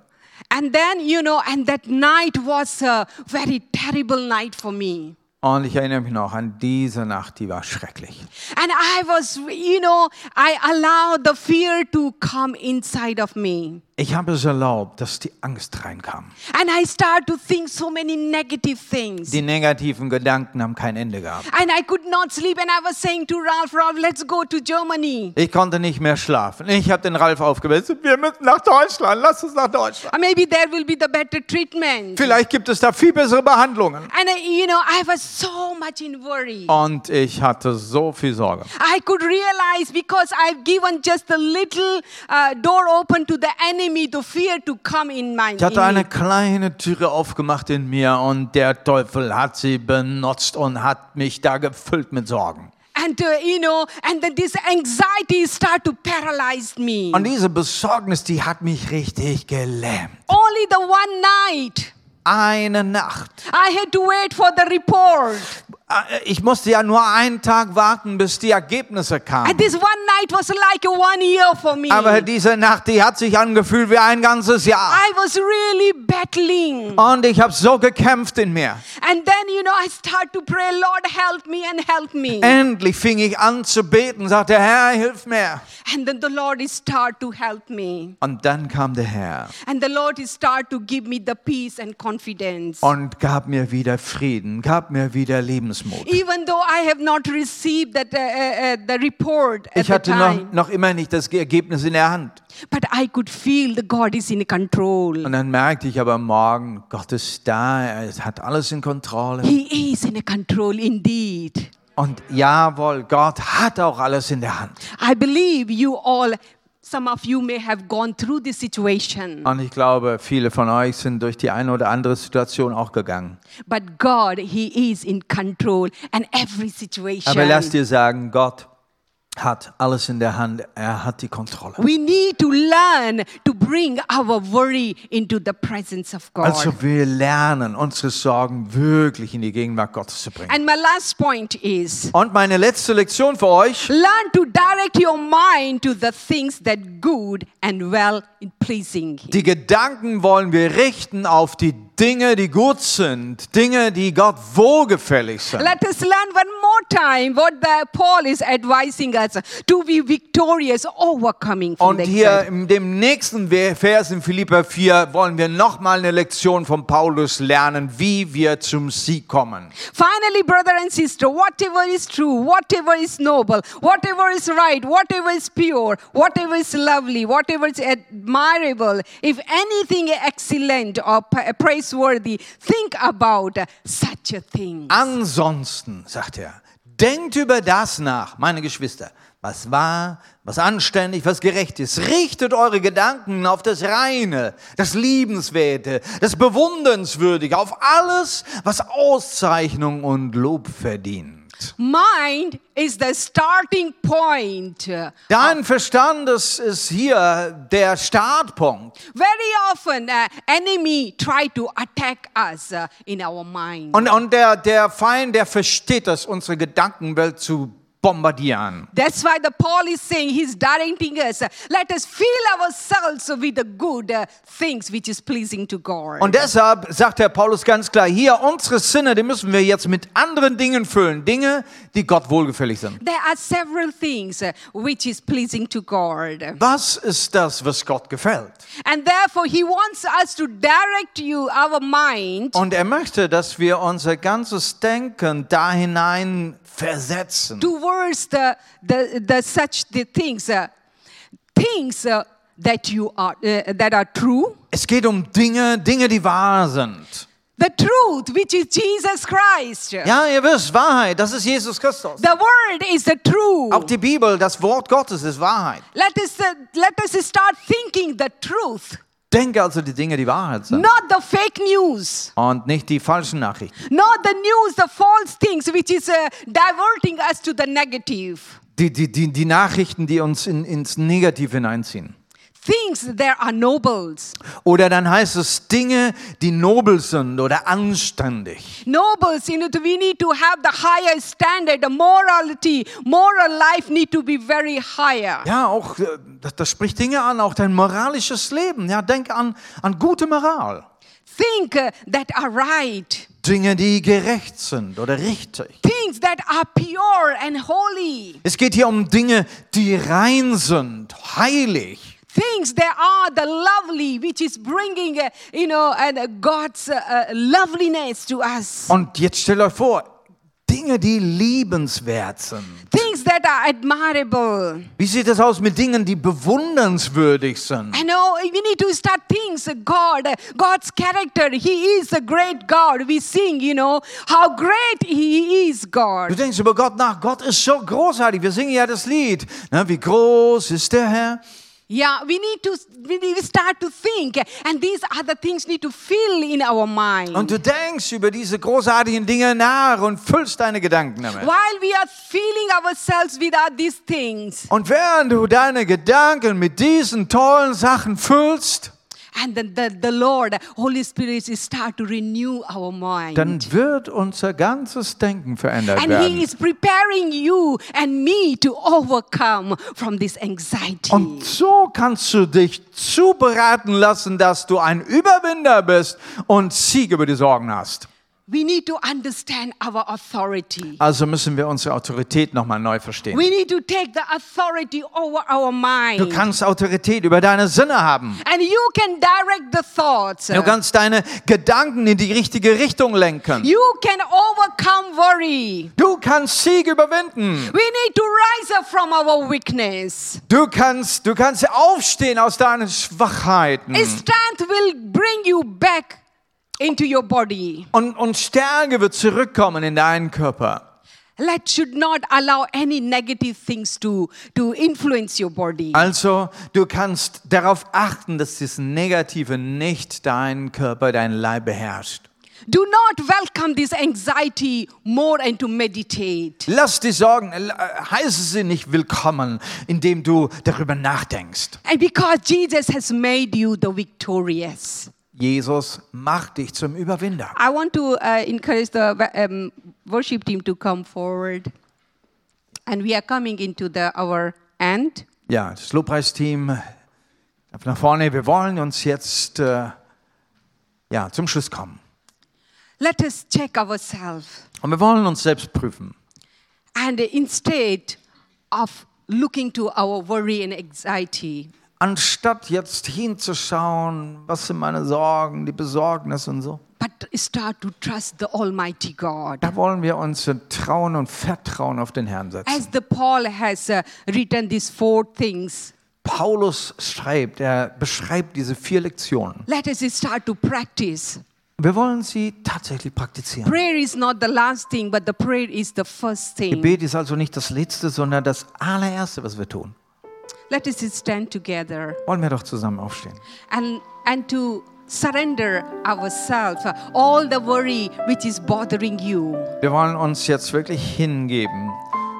And then, you know, and that night was a very terrible night for me. Und ich erinnere mich noch an diese Nacht, die war schrecklich. And I was, you know, I allowed the fear to come inside of me. Ich habe es erlaubt, dass die Angst reinkam. And I started to think so many negative things. Die negativen Gedanken haben kein Ende gehabt. And I could not sleep. And I was saying to Ralph, Ralph, let's go to Germany. Ich konnte nicht mehr schlafen. Ich habe den Ralf aufgewälzt. Wir müssen nach Deutschland. Lass uns nach Deutschland. Or maybe there will be the better treatment. Vielleicht gibt es da viel bessere Behandlungen. And I, you know, I was so much in worry. Und ich hatte so viel Sorge. I could realize because I've given just a little uh, door open to the enemy, to fear to come in my Ich hatte in eine kleine Türe aufgemacht in mir und der Teufel hat sie benutzt und hat mich da gefüllt mit Sorgen. And and uh, you know, and then this anxiety start to paralyze me. Und diese Besorgnis, die hat mich richtig gelähmt. Only the one night Eine Nacht. I had to wait for the report. Äh, Ich musste ja nur einen Tag warten, bis die Ergebnisse kamen. And this one night was like a one year for me. Aber diese Nacht, die hat sich angefühlt wie ein ganzes Jahr. I was really battling. Und ich habe so gekämpft in mir. And then, you know, I start to pray, Lord, help me and help me. Endlich fing ich an zu beten, sagte, Herr, hilf mir. And then the Lord is start to help me. Und dann kam der Herr And the Lord is start to give me the peace and confidence. und gab mir wieder Frieden, gab mir wieder Lebensmut. Even though I have not received that, uh, uh, uh, the report at Ich hatte noch, noch immer nicht das Ergebnis in der Hand. but I could feel the God is in control. Und dann merkte ich aber morgen, Gott ist da, er hat alles in Kontrolle. He is in control indeed. Und jawohl, Gott hat auch alles in der Hand. I believe you all, some of you may have gone through this situation, Und ich glaube, viele von euch sind durch die eine oder andere Situation auch gegangen. but God, He is in control and every situation. Aber lass dir sagen, Gott hat alles in der Hand. Er hat die Kontrolle. We need to learn to bring our worry into the presence of God. Also wir lernen, unsere Sorgen wirklich in die Gegenwart Gottes zu bringen. and my last point is Und meine letzte Lektion für euch, learn to direct your mind to the things that good and well in pleasing die Gedanken wollen wir richten auf die Dinge, die gut sind, Dinge, die Gott wohlgefällig sind. Let us learn one more time what the Paul is advising us to be victorious, overcoming from Und hier in dem nächsten Vers in Philipper 4 wollen wir nochmal eine Lektion von Paulus lernen, wie wir zum Sieg kommen. Finally, brother and sister, whatever is true, whatever is noble, whatever is right, whatever is pure, whatever is lovely, whatever is admirable, if anything excellent or praiseworthy, think about such a thing. Ansonsten, sagt er, denkt über das nach, meine Geschwister, was wahr, was anständig, was gerecht ist. Richtet eure Gedanken auf das Reine, das Liebenswerte, das Bewundernswürdige, auf alles, was Auszeichnung und Lob verdient. Mind is the starting point. Dein Verstand ist, ist hier der Startpunkt. Very often, uh, enemy try to attack us uh, in our mind. Und, und der, der Feind, der versteht das, unsere Gedankenwelt zu bombardieren. That's why the Paul is saying he's directing us. Let us fill ourselves with the good uh, things which is pleasing to God. Und deshalb sagt Herr Paulus ganz klar, hier unsere Sinne, die müssen wir jetzt mit anderen Dingen füllen. Dinge, die Gott wohlgefällig sind. there are several things uh, which is pleasing to God. Was ist das, was Gott gefällt? And therefore he wants us to direct you our mind Und er möchte, dass wir unser ganzes Denken da hinein versetzen. Towards the, the, the such the things uh, things uh, that you are uh, that are true Es geht um Dinge, Dinge, die wahr sind. the truth which is jesus christ Ja, ihr wisst, Wahrheit, das ist Jesus Christus. the word is the truth Auch die Bibel, das Wort Gottes ist Wahrheit. let us uh, let us start thinking the truth Denke also die Dinge, die Wahrheit sind. not the fake news Und nicht die falschen Nachrichten. not the news the false things which is uh, diverting us to the negative Die, die, die, die Nachrichten, die uns in, ins Negative hineinziehen. Things that are nobles Oder dann heißt es Dinge, die nobel sind oder anständig. nobles you know we need to have the higher standard the morality moral life need to be very higher Ja, auch, äh, das, das spricht Dinge an, auch dein moralisches Leben. Ja, denk an, an gute Moral. think uh, that are right Dinge, die gerecht sind oder richtig. things that are pure and holy Es geht hier um Dinge, die rein sind, heilig. Things that are the lovely which is bringing uh, you know and uh, god's uh, loveliness to us Und jetzt stellt euch vor, Dinge, die liebenswert sind. things that are admirable Wie sieht es aus mit Dingen, die bewundernswürdig sind? I know we need to start things God, God's character. He is a great God. We sing, you know, how great He is, Du God. denkst über Gott nach. Gott ist so großartig. Wir singen ja das Lied. Na, wie groß ist der Herr? Yeah, we need to we start to think, and these other things need to fill in our mind. Und du denkst über diese großartigen Dinge nach und füllst deine Gedanken damit. While we are filling ourselves with these things, Und während du deine Gedanken mit diesen tollen Sachen füllst, and then the, the Lord, Holy Spirit, start to renew our mind. dann wird unser ganzes Denken verändert and He werden. is preparing you and me to overcome from this anxiety. Und so kannst du dich zubereiten lassen, dass du ein Überwinder bist und Sieg über die Sorgen hast. We need to understand our authority. Also müssen wir unsere Autorität nochmal neu verstehen. We need to take the authority over our mind. Du kannst Autorität über deine Sinne haben. and you can direct the thoughts. Du kannst deine Gedanken in die richtige Richtung lenken. You can overcome worry. Du kannst Sieg überwinden. We need to rise up from our weakness. Du kannst, du kannst aufstehen aus deinen Schwachheiten. Strength will bring you back into your body. Und, und Stärke wird zurückkommen in deinen Körper. Let should not allow any negative things to, to influence your body. Also, du kannst darauf achten, dass das Negative nicht deinen Körper, deinen Leib beherrscht. Do not welcome this anxiety more and to meditate. Lass die Sorgen, äh, heiße sie nicht willkommen, indem du darüber nachdenkst. And because Jesus has made you the victorious. Jesus macht dich zum Überwinder. I want to uh, encourage the um, worship team to come forward. And we are coming into the, our end. Ja, das Lobpreisteam darf nach vorne. Wir wollen uns jetzt äh, ja, zum Schluss kommen. Let us check ourselves. Und wir wollen uns selbst prüfen. And instead of looking to our worry and anxiety, Anstatt jetzt hinzuschauen, was sind meine Sorgen, die Besorgnis und so, but start to trust the Almighty God. da wollen wir uns trauen und vertrauen auf den Herrn setzen. As the Paul has uh, written these four things, Paulus schreibt, er beschreibt diese vier Lektionen. let us start to practice. Wir wollen sie tatsächlich praktizieren. Prayer is not the last thing, but the prayer is the first thing. Gebet ist also nicht das Letzte, sondern das allererste, was wir tun. Let us stand together Wollen wir doch zusammen aufstehen. and, and to surrender ourselves, all the worry which is bothering you. Wir wollen uns jetzt wirklich hingeben.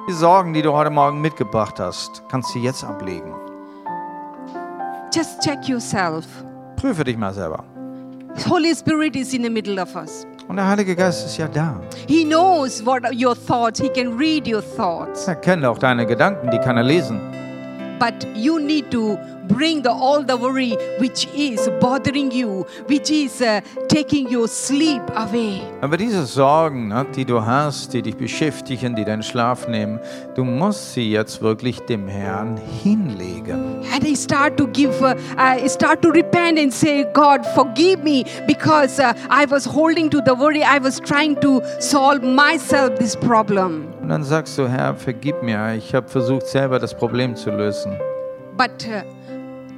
Die Sorgen, die du heute Morgen mitgebracht hast, kannst du jetzt ablegen. Just check yourself. Prüfe dich mal selber. Holy Spirit is in the middle of us. Und der Heilige Geist ist ja da. He knows what your thoughts. He can read your thoughts. Er kennt auch deine Gedanken, die kann er lesen. But you need to bring the, all the worry which is bothering you, which is uh, taking your sleep away. Aber diese Sorgen, ne, die du hast, die dich beschäftigen, die deinen Schlaf nehmen, du musst sie jetzt wirklich dem Herrn hinlegen. And I start to give, uh, I start to repent and say, God, forgive me because uh, I was holding to the worry. I was trying to solve myself this problem. Und dann sagst du, Herr, vergib mir, ich habe versucht, selber das Problem zu lösen. But uh,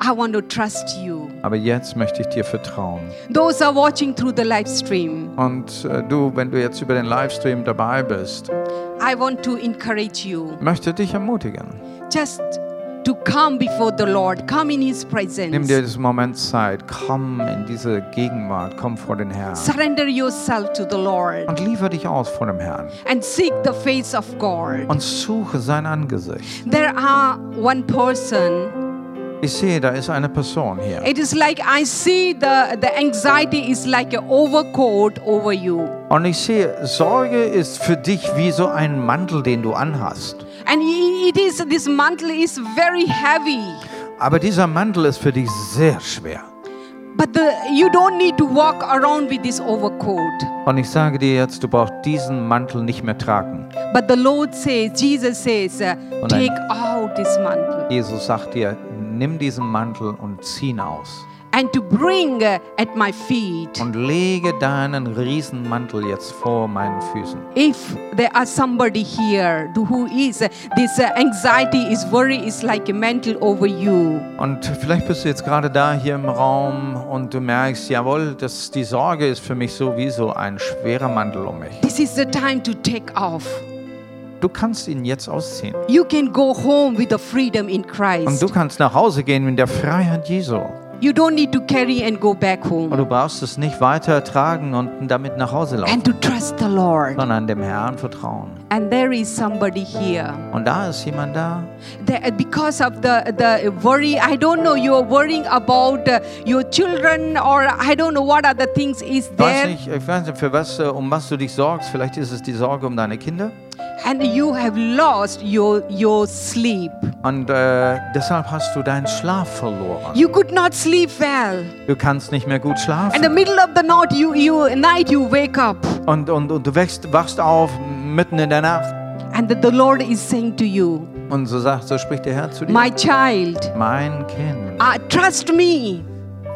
I want to trust you. Aber jetzt möchte ich dir vertrauen. Those are watching through the live stream. Und äh, du, wenn du jetzt über den Livestream dabei bist, I want to encourage you möchte dich ermutigen. just to come before the Lord, come in His presence. Nimm dir diesen Moment Zeit, komm in diese Gegenwart, komm vor den Herrn. Surrender yourself to the Lord Und liefer dich aus vor dem Herrn. and seek the face of God. Und suche sein Angesicht. There are one person. Ich sehe, da ist eine Person hier. It is like I see the, the anxiety is like an overcoat over you. Und ich sehe, Sorge ist für dich wie so ein Mantel, den du anhast. And it is this mantle is very heavy. Aber dieser Mantel ist für dich sehr schwer. But the, you don't need to walk around with this overcoat. Und ich sage dir jetzt, du brauchst diesen Mantel nicht mehr tragen. But the Lord says, Jesus says, uh, take out this mantle Jesus sagt dir, nimm diesen Mantel und zieh ihn aus. and to bring uh, at my feet. Und lege deinen Riesenmantel jetzt vor meinen Füßen. If there are somebody here who is uh, this uh, anxiety is worry is like a mantle over you. Und vielleicht bist du jetzt gerade da hier im Raum und du merkst, jawohl, das, die Sorge ist für mich sowieso ein schwerer Mantel um mich. This is the time to take off. Du kannst ihn jetzt ausziehen. You can go home with the freedom in Und Christ. du kannst nach Hause gehen in der Freiheit Jesu. You don't need to carry and go back Und home. du brauchst es nicht weiter tragen und damit nach Hause laufen, And to trust the Lord. sondern dem Herrn vertrauen. And there is somebody here. Und da ist jemand da. That because of the, the worry, I don't know, you're worrying about uh, your children or I don't know what other things is Ich weiß there. nicht, ich weiß nicht für was, äh, um was du dich sorgst. Vielleicht ist es die Sorge um deine Kinder. And you have lost your, your sleep. Und äh, deshalb hast du deinen Schlaf verloren. You could not sleep well. Du kannst nicht mehr gut In the schlafen. middle of the night, you, you, night you wake up. Und, und, und du wächst, wachst auf mitten in der Nacht. And the, the Lord is saying to you, Und so sagt, so spricht der Herr zu dir. My child, Mein Kind, uh, trust me.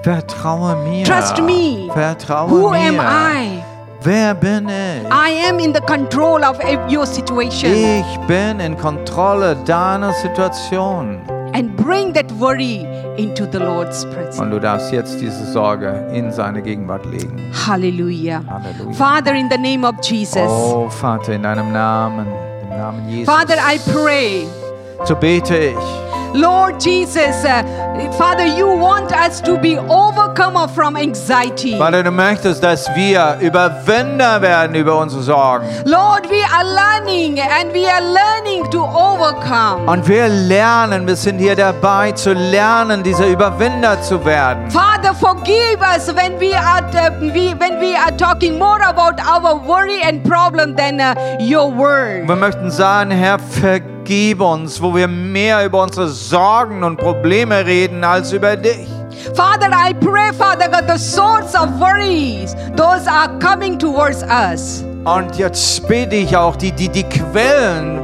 vertraue mir. Trust me. Vertraue Who mir. am I? Wer bin ich? I am in the control of your situation. Ich bin in Kontrolle deiner Situation. And bring that worry into the Lord's presence. Und du darfst jetzt diese Sorge in seine Gegenwart legen. Hallelujah. Halleluja. Father, in the name of Jesus. Oh Vater, in deinem Namen, im Namen Jesus. Father, I pray. So bete ich. Lord Jesus, uh, Father, you want us to be overcomer from anxiety. Vater, du möchtest, dass wir Überwinder werden über unsere Sorgen. Lord, we are learning and we are learning to overcome. Und wir lernen, wir sind hier dabei zu lernen, diese Überwinder zu werden. Father, forgive us when we are uh, we, when we are talking more about our worry and problem than uh, your word. Wir möchten sagen, Herr, vergib uns, wo wir mehr über unsere Sorgen und Probleme reden als über dich. Father, I pray, Father God, the source of worries, those are coming towards us. Und jetzt bete ich auch die, die, die Quellen,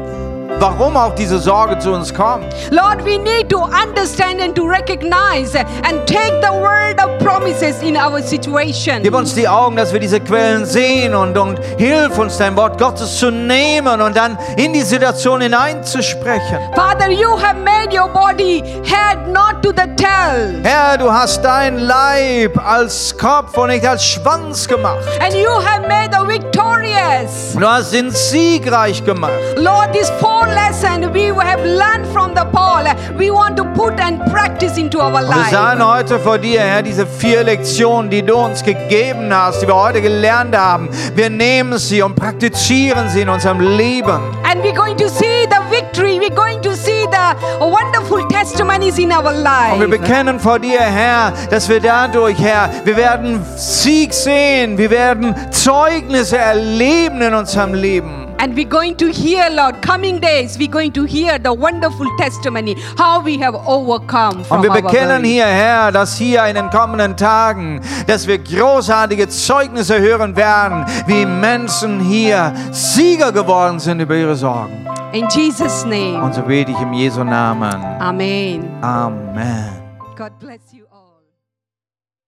warum auch diese Sorge zu uns kommt. Lord, we need to understand and to recognize and take the word of promises in our situation. Gib uns die Augen, dass wir diese Quellen sehen und, und hilf uns, dein Wort Gottes zu nehmen und dann in die Situation hineinzusprechen. Father, you have made your body head, not to the tail. Herr, du hast dein Leib als Kopf und nicht als Schwanz gemacht. And you have made the victorious. Du hast ihn siegreich gemacht. Lord, this four lesson we have learned from the Paul, we want to put and practice into our Und wir life. heute vor dir, Herr, diese vier Lektionen, die du uns gegeben hast, die wir heute gelernt haben, wir nehmen sie und praktizieren sie in unserem Leben. And we're going to see the victory. We're going to see the wonderful testimonies in our Und wir life. bekennen vor dir, Herr, dass wir dadurch, Herr, wir werden Sieg sehen, wir werden Zeugnisse erleben in unserem Leben. And we're going to hear, Lord, coming days, we're going to hear the wonderful testimony, how we have overcome from Und wir bekennen hier, Herr, dass hier in den kommenden Tagen, dass wir großartige Zeugnisse hören werden, wie Menschen hier Sieger geworden sind über ihre Sorgen. In Jesus' name. Und so bete ich im Jesu Namen. Amen. Amen. God bless you.